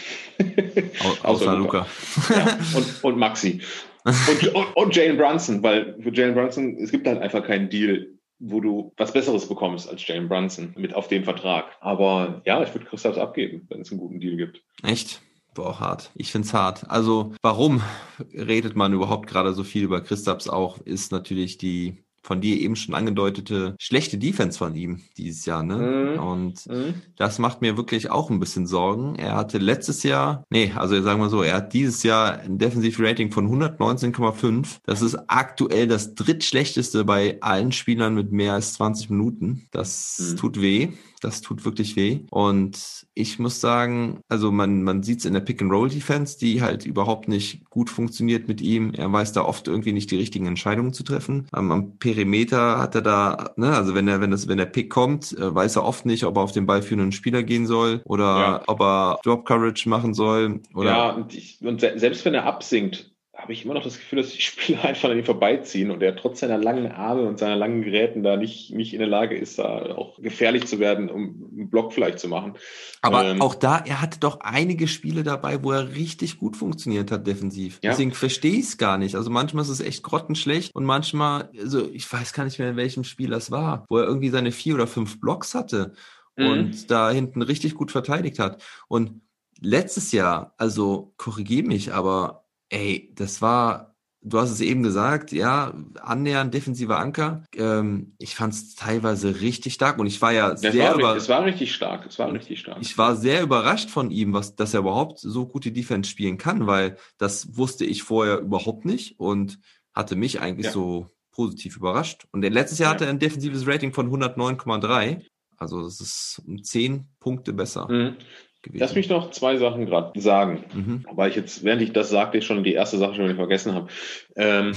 Au- außer Luca. Ja, und, und Maxi. Und, und, und Jalen Brunson, weil für Jalen Brunson, es gibt halt einfach keinen Deal, wo du was Besseres bekommst als Jalen Brunson mit auf dem Vertrag. Aber ja, ich würde Christaps abgeben, wenn es einen guten Deal gibt. Echt? Boah, hart. Ich find's hart. Also, warum redet man überhaupt gerade so viel über Christaps auch, ist natürlich die von dir eben schon angedeutete schlechte Defense von ihm dieses Jahr, ne? Mhm. Und das macht mir wirklich auch ein bisschen Sorgen. Er hatte letztes Jahr, nee, also sagen wir so, er hat dieses Jahr ein Defensiv-Rating von 119,5. Das ist aktuell das drittschlechteste bei allen Spielern mit mehr als 20 Minuten. Das Mhm. tut weh. Das tut wirklich weh. Und ich muss sagen, also man, man sieht es in der Pick-and-Roll-Defense, die halt überhaupt nicht gut funktioniert mit ihm. Er weiß da oft irgendwie nicht die richtigen Entscheidungen zu treffen. Am, am Perimeter hat er da, ne, also wenn er, wenn das, wenn der Pick kommt, äh, weiß er oft nicht, ob er auf den ballführenden Spieler gehen soll oder Ja. ob er Drop Coverage machen soll oder ja, und, ich, und se selbst wenn er absinkt, habe ich immer noch das Gefühl, dass die Spieler einfach an ihm vorbeiziehen und er trotz seiner langen Arme und seiner langen Geräten da nicht, nicht in der Lage ist, da auch gefährlich zu werden, um einen Block vielleicht zu machen. Aber Ähm, auch da, er hatte doch einige Spiele dabei, wo er richtig gut funktioniert hat defensiv. Ja. Deswegen verstehe ich es gar nicht. Also manchmal ist es echt grottenschlecht und manchmal, also ich weiß gar nicht mehr, in welchem Spiel das war, wo er irgendwie seine vier oder fünf Blocks hatte Mhm. und da hinten richtig gut verteidigt hat. Und letztes Jahr, also korrigier mich, aber ey, das war, du hast es eben gesagt, ja, annähernd defensiver Anker. Ähm, ich fand es teilweise richtig stark und ich war ja Das sehr war, über, es war richtig stark. Es war richtig stark. ich war sehr überrascht von ihm, was, dass er überhaupt so gute Defense spielen kann, weil das wusste ich vorher überhaupt nicht und hatte mich eigentlich Ja. so positiv überrascht. Und letztes Jahr Ja. hatte er ein defensives Rating von 109,3. Also das ist um 10 Punkte besser Mhm. Gewesen. Lass mich noch zwei Sachen gerade sagen. mhm. Weil ich jetzt, während ich das sagte, ich schon die erste Sache schon wieder vergessen habe. Ähm,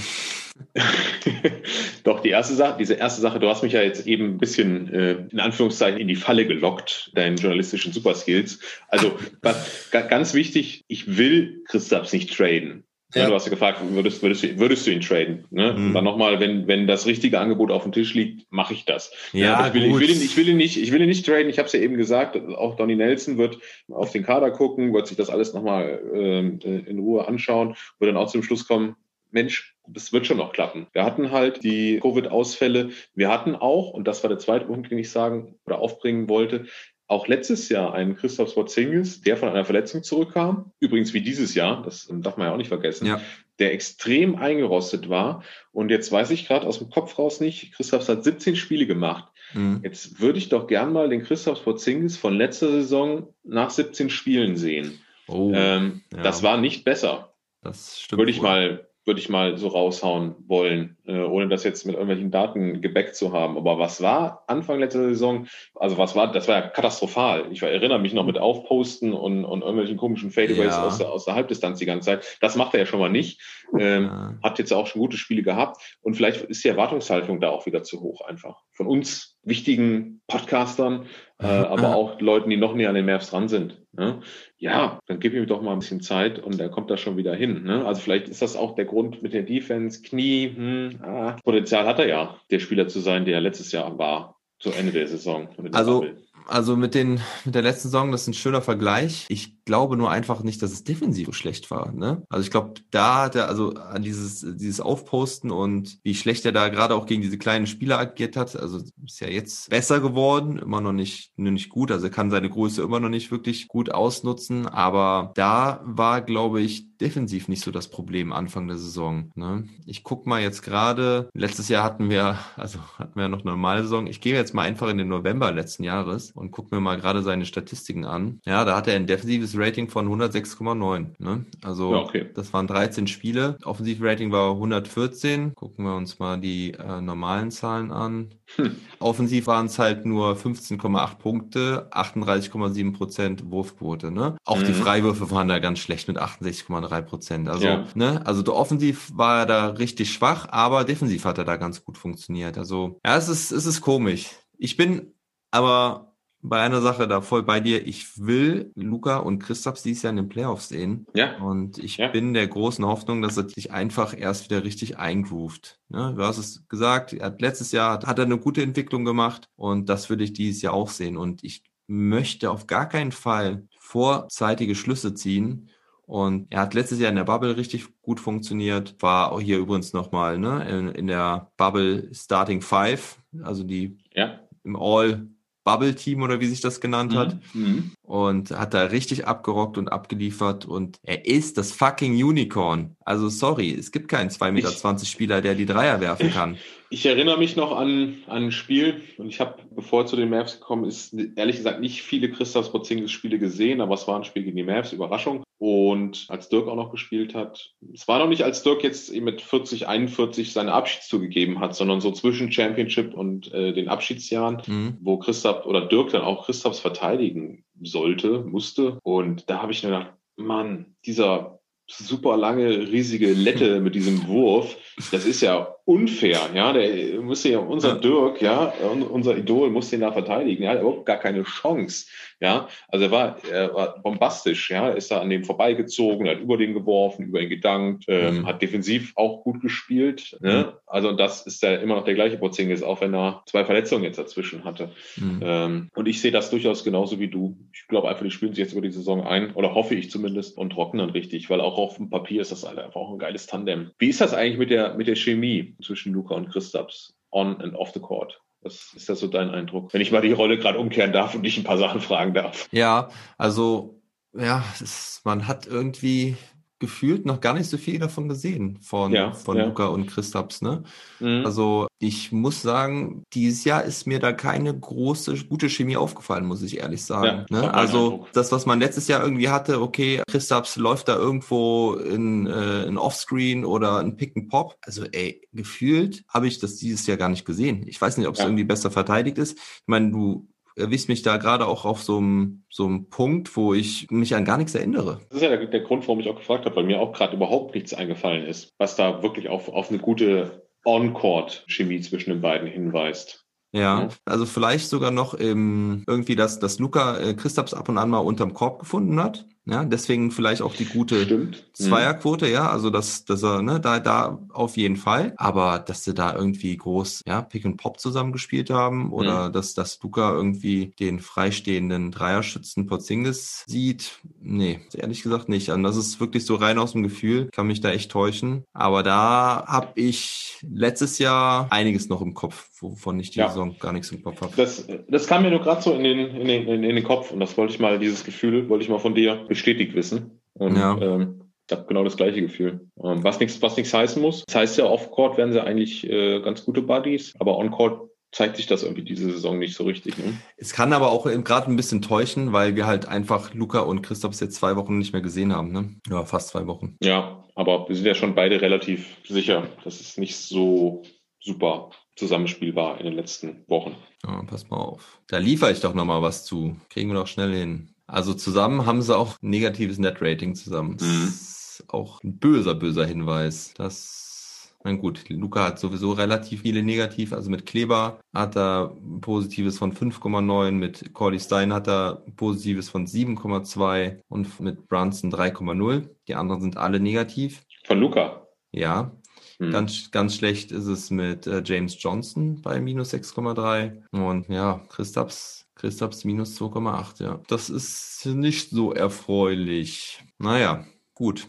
Doch, die erste Sache, diese erste Sache, du hast mich ja jetzt eben ein bisschen äh, in Anführungszeichen in die Falle gelockt, deinen journalistischen Superskills. Also ganz wichtig, ich will Christaps nicht traden. Ja. Du hast ja gefragt, würdest, würdest, du, würdest du ihn traden? Ne? Mhm. Und dann nochmal, wenn, wenn das richtige Angebot auf dem Tisch liegt, mache ich das. Ja, aber ich, will, ich, will ihn, ich will ihn nicht, ich will ihn nicht traden. Ich habe es ja eben gesagt, auch Donny Nelson wird auf den Kader gucken, wird sich das alles nochmal ähm, in Ruhe anschauen, wird dann auch zum Schluss kommen, Mensch, das wird schon noch klappen. Wir hatten halt die Covid-Ausfälle. Wir hatten auch, und das war der zweite Punkt, den ich sagen oder aufbringen wollte, auch letztes Jahr einen Christoph Sporzingis, der von einer Verletzung zurückkam. Übrigens wie dieses Jahr, das darf man ja auch nicht vergessen, Ja. der extrem eingerostet war. Und jetzt weiß ich gerade aus dem Kopf raus nicht, Christoph hat 17 Spiele gemacht. Mhm. Jetzt würde ich doch gern mal den Christoph Sporzingis von letzter Saison nach 17 Spielen sehen. Oh, Ähm, ja. Das war nicht besser das stimmt. würde ich wohl. mal würde ich mal so raushauen wollen, äh, ohne das jetzt mit irgendwelchen Daten gebackt zu haben. Aber was war Anfang letzter Saison? Also was war, das war ja katastrophal. Ich erinnere mich noch mit Aufposten und, und irgendwelchen komischen Fadeaways ja. aus, der, aus der Halbdistanz die ganze Zeit. Das macht er ja schon mal nicht. Ähm, ja. Hat jetzt auch schon gute Spiele gehabt. Und vielleicht ist die Erwartungshaltung da auch wieder zu hoch einfach. Von uns wichtigen Podcastern, äh, aber auch Leuten, die noch näher an den Mavs dran sind. Ne? Ja, dann gib ihm doch mal ein bisschen Zeit und er kommt da schon wieder hin. Ne? Also vielleicht ist das auch der Grund mit der Defense, Knie, hm, ah, Potenzial hat er ja, der Spieler zu sein, der er letztes Jahr war, zu Ende der Saison. Also, Bubble also mit den mit der letzten Saison, das ist ein schöner Vergleich. Ich glaube nur einfach nicht, dass es defensiv so schlecht war. Ne? Also ich glaube, da hat er also an dieses dieses Aufposten und wie schlecht er da gerade auch gegen diese kleinen Spieler agiert hat. Also ist ja jetzt besser geworden, immer noch nicht nur nicht gut. Also er kann seine Größe immer noch nicht wirklich gut ausnutzen. Aber da war, glaube ich, defensiv nicht so das Problem Anfang der Saison. Ne? Ich guck mal jetzt gerade. Letztes Jahr hatten wir also hatten wir noch eine normale Saison. Ich gehe jetzt mal einfach in den November letzten Jahres und gucke mir mal gerade seine Statistiken an. Ja, da hat er ein defensives Rating von 106,9. Ne? Also ja, okay. das waren 13 Spiele. Offensivrating war 114. Gucken wir uns mal die äh, normalen Zahlen an. Hm. Offensiv waren es halt nur 15,8 Punkte, 38,7 Prozent Wurfquote. Ne? Auch mhm. die Freiwürfe waren da ganz schlecht mit 68,3 Prozent. Also, ja. ne? also der Offensiv war er da richtig schwach, aber defensiv hat er da ganz gut funktioniert. Also ja, es ist, es ist komisch. Ich bin aber bei einer Sache da voll bei dir. Ich will Luca und Christophs dieses Jahr in den Playoffs sehen. Ja. Und ich ja. bin der großen Hoffnung, dass er sich einfach erst wieder richtig eingroovt. Ja, du hast es gesagt, er hat letztes Jahr hat er eine gute Entwicklung gemacht und das würde ich dieses Jahr auch sehen. Und ich möchte auf gar keinen Fall vorzeitige Schlüsse ziehen. Und er hat letztes Jahr in der Bubble richtig gut funktioniert. War auch hier übrigens nochmal ne, in, in der Bubble Starting Five, also die ja. im All Bubble Team oder wie sich das genannt hat. Mhm. mhm. Und hat da richtig abgerockt und abgeliefert. Und er ist das fucking Unicorn. Also sorry, es gibt keinen 2,20 Meter Spieler, der die Dreier werfen kann. Ich erinnere mich noch an, an ein Spiel und ich habe, bevor zu den Mavs gekommen ist, ehrlich gesagt nicht viele Christoph Porzingis Spiele gesehen, aber es war ein Spiel gegen die Mavs, Überraschung. Und als Dirk auch noch gespielt hat, es war noch nicht, als Dirk jetzt mit 40, 41 seine Abschiedstour gegeben hat, sondern so zwischen Championship und äh, den Abschiedsjahren, mhm. wo Christoph oder Dirk dann auch Christophs verteidigen sollte, musste. Und da habe ich mir gedacht, Mann, dieser super lange, riesige Lette mit diesem Wurf, das ist ja unfair, ja, der musste ja, unser Dirk, ja, unser Idol muss den da verteidigen, ja, überhaupt gar keine Chance, ja, also er war, er war bombastisch, ja, ist da an dem vorbeigezogen, hat über den geworfen, über ihn gedankt, ähm, mhm. hat defensiv auch gut gespielt, ne? Mhm. also das ist ja immer noch der gleiche Porzingis, auch wenn er zwei Verletzungen jetzt dazwischen hatte mhm. ähm, und ich sehe das durchaus genauso wie du, ich glaube einfach, die spielen sich jetzt über die Saison ein, oder hoffe ich zumindest, und trocknen richtig, weil auch auf dem Papier ist das einfach auch ein geiles Tandem. Wie ist das eigentlich mit der, mit der Chemie? Zwischen Luca und Christaps on and off the court. Was ist das so dein Eindruck? Wenn ich mal die Rolle gerade umkehren darf und dich ein paar Sachen fragen darf. Ja, also ja, es, man hat irgendwie gefühlt noch gar nicht so viel davon gesehen von, ja, von ja. Luca und Christaps. Ne? Mhm. Also ich muss sagen, dieses Jahr ist mir da keine große, gute Chemie aufgefallen, muss ich ehrlich sagen. Ja, ne? Also das, was man letztes Jahr irgendwie hatte, okay, Christaps läuft da irgendwo in, äh, in Offscreen oder ein Pick and Pop. Also ey, gefühlt habe ich das dieses Jahr gar nicht gesehen. Ich weiß nicht, ob es irgendwie besser verteidigt ist. Ich meine, du erwischt mich da gerade auch auf so einem, so einem Punkt, wo ich mich an gar nichts erinnere. Das ist ja der, der Grund, warum ich auch gefragt habe, weil mir auch gerade überhaupt nichts eingefallen ist, was da wirklich auf, auf eine gute On-Court-Chemie zwischen den beiden hinweist. Ja, also vielleicht sogar noch im, irgendwie, dass, dass Luca äh, Christaps ab und an mal unterm Korb gefunden hat. Ja, deswegen vielleicht auch die gute Stimmt. Mhm. Zweierquote, ja, also dass, dass er, ne, da, da auf jeden Fall. Aber dass sie da irgendwie groß, ja, Pick and Pop zusammengespielt haben oder mhm. dass, dass Luca irgendwie den freistehenden Dreierschützen Porzingis sieht, nee, ehrlich gesagt nicht. Und das ist wirklich so rein aus dem Gefühl, kann mich da echt täuschen. Aber da habe ich letztes Jahr einiges noch im Kopf, wovon ich die ja. Saison gar nichts im Kopf habe. Das, das kam mir nur gerade so in den, in, den, in den Kopf und das wollte ich mal, dieses Gefühl, wollte ich mal von dir bestätigt wissen. Und ja. ähm, ich habe genau das gleiche Gefühl. Ähm, was nichts was heißen muss. Das heißt ja, off-court werden sie eigentlich äh, ganz gute Buddies, aber on-court zeigt sich das irgendwie diese Saison nicht so richtig. Ne? Es kann aber auch gerade ein bisschen täuschen, weil wir halt einfach Luca und Christophs jetzt zwei Wochen nicht mehr gesehen haben. Ne? Ja, fast zwei Wochen. Ja, aber wir sind ja schon beide relativ sicher, dass es nicht so super Zusammenspiel war in den letzten Wochen. Ja, pass mal auf. Da liefere ich doch nochmal was zu. Kriegen wir doch schnell hin. Also zusammen haben sie auch ein negatives Net-Rating zusammen. Das Mhm. ist auch ein böser, böser Hinweis. Das, na gut, Luca hat sowieso relativ viele negativ. Also mit Kleber hat er ein positives von 5,9, mit Cordy Stein hat er ein positives von 7,2 und mit Brunson 3,0. Die anderen sind alle negativ. Von Luca. Ja, Hm. Ganz, ganz schlecht ist es mit äh, James Johnson bei minus 6,3 und ja, Christaps, Christaps minus 2,8, ja. Das ist nicht so erfreulich. Naja, gut.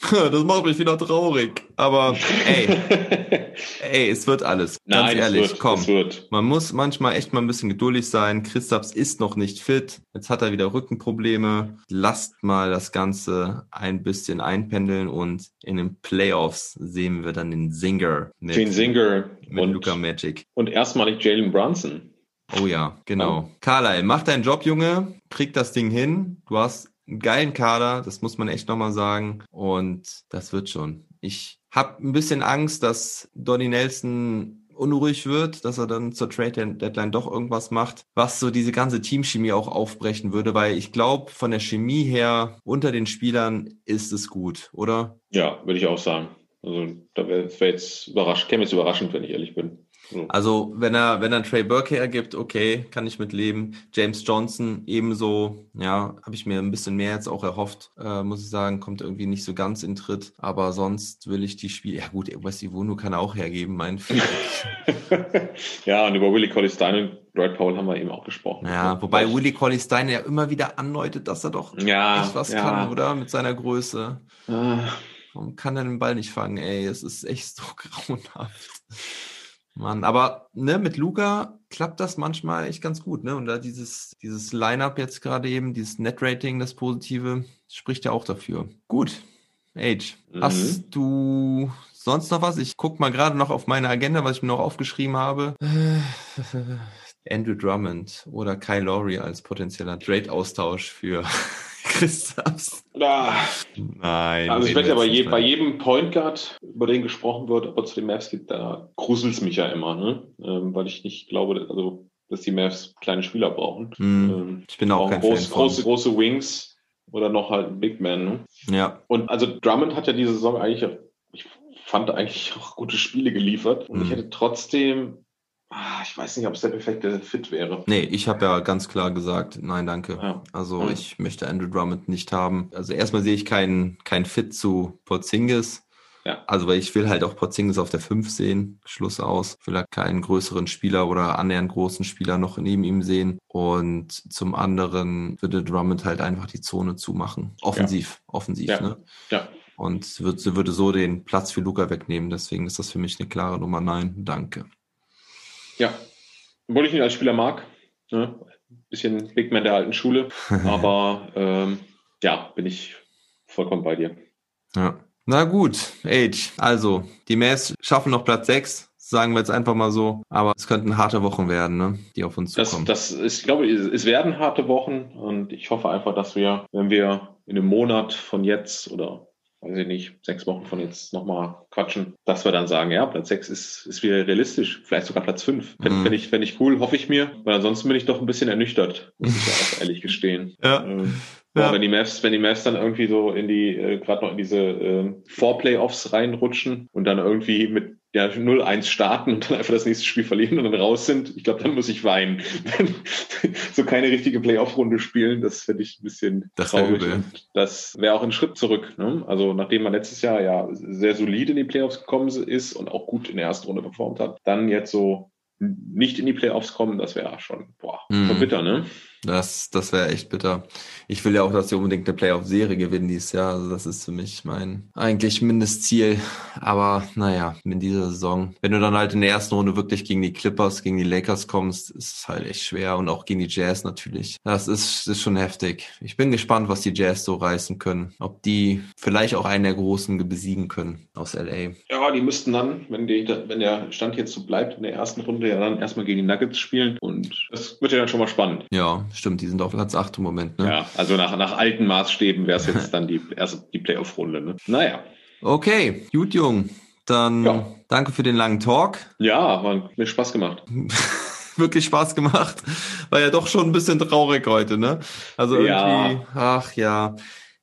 Das macht mich wieder traurig. Aber ey, ey, es wird alles. Ganz Nein, ehrlich, es wird, komm. es wird. Man muss manchmal echt mal ein bisschen geduldig sein. Christaps ist noch nicht fit. Jetzt hat er wieder Rückenprobleme. Lasst mal das Ganze ein bisschen einpendeln und in den Playoffs sehen wir dann den Singer mit, Singer mit und, Luca Magic. und erstmalig Jalen Brunson. Oh ja, genau. Carlyle, mach deinen Job, Junge. Krieg das Ding hin. Du hast einen geilen Kader, das muss man echt nochmal sagen. Und das wird schon. Ich habe ein bisschen Angst, dass Donny Nelson unruhig wird, dass er dann zur Trade Deadline doch irgendwas macht, was so diese ganze Teamchemie auch aufbrechen würde, weil ich glaube, von der Chemie her unter den Spielern ist es gut, oder? Ja, würde ich auch sagen. Also da wäre wär jetzt überrascht, käme jetzt überraschend, wenn ich ehrlich bin. So. Also, wenn er, wenn er Trey Burke hergibt, okay, kann ich mit leben. James Johnson ebenso, ja, habe ich mir ein bisschen mehr jetzt auch erhofft, äh, muss ich sagen, kommt irgendwie nicht so ganz in Tritt. Aber sonst will ich die Spiele, ja gut, Westy Wono kann er auch hergeben, mein ja, und über Willie Colley Stein und Dwight Powell haben wir eben auch gesprochen. Ja, wobei Willie Colley Stein ja immer wieder andeutet, dass er doch ja, echt was ja. kann, oder? Mit seiner Größe. Ah, Warum kann er den Ball nicht fangen, ey? Es ist echt so grauenhaft. Mann, aber ne, mit Luca klappt das manchmal echt ganz gut, ne? Und da dieses, dieses Line-Up jetzt gerade eben, dieses Net-Rating, das Positive, spricht ja auch dafür. Gut. Age, Mhm. hast du sonst noch was? Ich guck mal gerade noch auf meine Agenda, was ich mir noch aufgeschrieben habe. Andrew Drummond oder Kyle Lowry als potenzieller Trade-Austausch für Christaps. ah. Nein. Also ich wette, jetzt je, bei jedem Point Guard, über den gesprochen wird, ob er zu den Mavs geht, da gruselt's mich ja immer, ne? Ähm, weil ich nicht glaube, also, dass die Mavs kleine Spieler brauchen. Hm, Ähm, ich bin auch kein groß, Fan große, große Wings oder noch halt ein Big Man, ne? Ja, Und also Drummond hat ja diese Saison eigentlich, ich fand eigentlich auch gute Spiele geliefert. Und Mhm. ich hätte trotzdem, ich weiß nicht, ob es der perfekte Fit wäre. nee, ich habe ja ganz klar gesagt, nein, danke. Ja. Also Mhm. ich möchte Andrew Drummond nicht haben. Also erstmal sehe ich keinen kein Fit zu Porzingis. Ja. Also weil ich will halt auch Porzingis auf der 5 sehen. Schluss aus. Ich will halt keinen größeren Spieler oder annähernd großen Spieler noch neben ihm sehen. Und zum anderen würde Drummond halt einfach die Zone zumachen. Offensiv, offensiv, Ja. ne? Ja. Und würde, würde so den Platz für Luca wegnehmen. Deswegen ist das für mich eine klare Nummer. Nein, danke. Ja. Obwohl ich ihn als Spieler mag. Ne? Bisschen Big Man der alten Schule. Aber ähm, ja, bin ich vollkommen bei dir. Ja. Na gut, Age. Also, die Mavs schaffen noch Platz 6, sagen wir jetzt einfach mal so. Aber es könnten harte Wochen werden, ne? die auf uns Das, zukommen. das ist, ich glaube, es werden harte Wochen und ich hoffe einfach, dass wir, wenn wir in einem Monat von jetzt oder weiß ich nicht, sechs Wochen von jetzt nochmal quatschen, dass wir dann sagen, ja, Platz sechs ist, ist wieder realistisch, vielleicht sogar Platz fünf. Fände Mhm. ich, ich cool, hoffe ich mir, weil ansonsten bin ich doch ein bisschen ernüchtert, muss ich ja auch ehrlich gestehen. Ja. Ähm, Ja. wenn die Mavs, wenn die Mavs dann irgendwie so in die, äh, gerade noch in diese äh, Four-Playoffs reinrutschen und dann irgendwie mit ja, 0-1 starten und dann einfach das nächste Spiel verlieren und dann raus sind, ich glaube, dann muss ich weinen. so keine richtige Playoff-Runde spielen, das finde ich ein bisschen Das traurig. übel. Und das wäre auch ein Schritt zurück. Ne? Also nachdem man letztes Jahr ja sehr solide in die Playoffs gekommen ist und auch gut in der ersten Runde performt hat, dann jetzt so nicht in die Playoffs kommen, das wäre schon, boah, Mhm. schon bitter, ne? Das, das wäre echt bitter. Ich will ja auch, dass sie unbedingt eine Playoff-Serie gewinnen dieses Jahr. Also das ist für mich mein eigentlich Mindestziel. Aber naja, in dieser Saison, wenn du dann halt in der ersten Runde wirklich gegen die Clippers, gegen die Lakers kommst, ist es halt echt schwer. Und auch gegen die Jazz natürlich. Das ist, ist schon heftig. Ich bin gespannt, was die Jazz so reißen können. Ob die vielleicht auch einen der Großen besiegen können aus LA. Ja, die müssten dann, wenn, die, wenn der Stand jetzt so bleibt, in der ersten Runde ja dann erstmal gegen die Nuggets spielen. Und das wird ja dann schon mal spannend. Ja, stimmt, die sind auf Platz 8 im Moment. Ne? Ja, also nach, nach alten Maßstäben wäre es jetzt dann die erste die Playoff-Runde. Ne? Naja. Okay, gut, Jung. Dann ja. danke für den langen Talk. Ja, hat mir Spaß gemacht. Wirklich Spaß gemacht. War ja doch schon ein bisschen traurig heute, ne? Also irgendwie, ja. ach ja.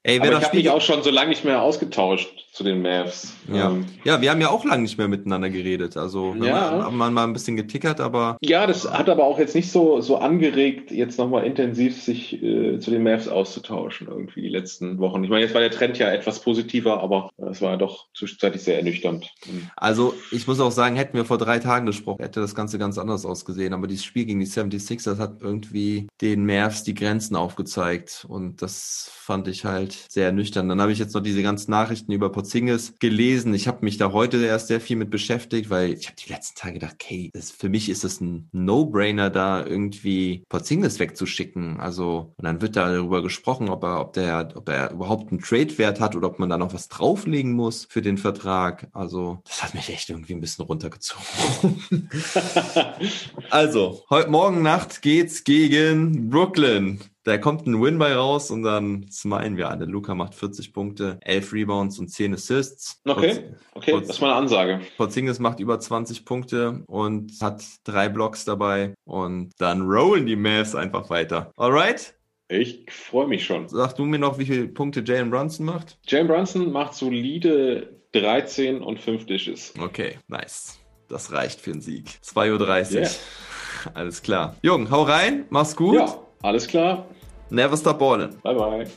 Ey, wer Aber ich habe mich auch schon so lange nicht mehr ausgetauscht zu den Mavs. Ja. Ähm, ja, wir haben ja auch lange nicht mehr miteinander geredet. Also ja. man, haben wir mal ein bisschen getickert, aber. Ja, das hat aber auch jetzt nicht so, so angeregt, jetzt nochmal intensiv sich äh, zu den Mavs auszutauschen, irgendwie die letzten Wochen. Ich meine, jetzt war der Trend ja etwas positiver, aber es war ja doch zwischenzeitlich sehr ernüchternd. Also ich muss auch sagen, hätten wir vor drei Tagen gesprochen, hätte das Ganze ganz anders ausgesehen. Aber dieses Spiel gegen die 76ers hat irgendwie den Mavs die Grenzen aufgezeigt. Und das fand ich halt sehr ernüchternd. Dann habe ich jetzt noch diese ganzen Nachrichten über Porzingis gelesen. Ich habe mich da heute erst sehr viel mit beschäftigt, weil ich habe die letzten Tage gedacht, okay, das, für mich ist es ein No-Brainer, da irgendwie Porzingis wegzuschicken. Also, und dann wird da darüber gesprochen, ob er, ob der, ob er überhaupt einen Trade-Wert hat oder ob man da noch was drauflegen muss für den Vertrag. Also, das hat mich echt irgendwie ein bisschen runtergezogen. also, heute Morgen Nacht geht's gegen Brooklyn. Da kommt ein Win bei raus und dann smilen wir alle. Luca macht 40 Punkte, 11 Rebounds und 10 Assists. Okay, okay, Potz, das ist mal eine Ansage. Porzingis macht über 20 Punkte und hat drei Blocks dabei und dann rollen die Mavs einfach weiter. Alright? Ich freue mich schon. Sag du mir noch, wie viele Punkte Jalen Brunson macht? Jalen Brunson macht solide 13 und 5 Dishes. Okay, nice. Das reicht für einen Sieg. 2.30 Uhr. Yeah. Alles klar. Jung, hau rein, mach's gut. Ja, alles klar. Never stop balling. Bye bye.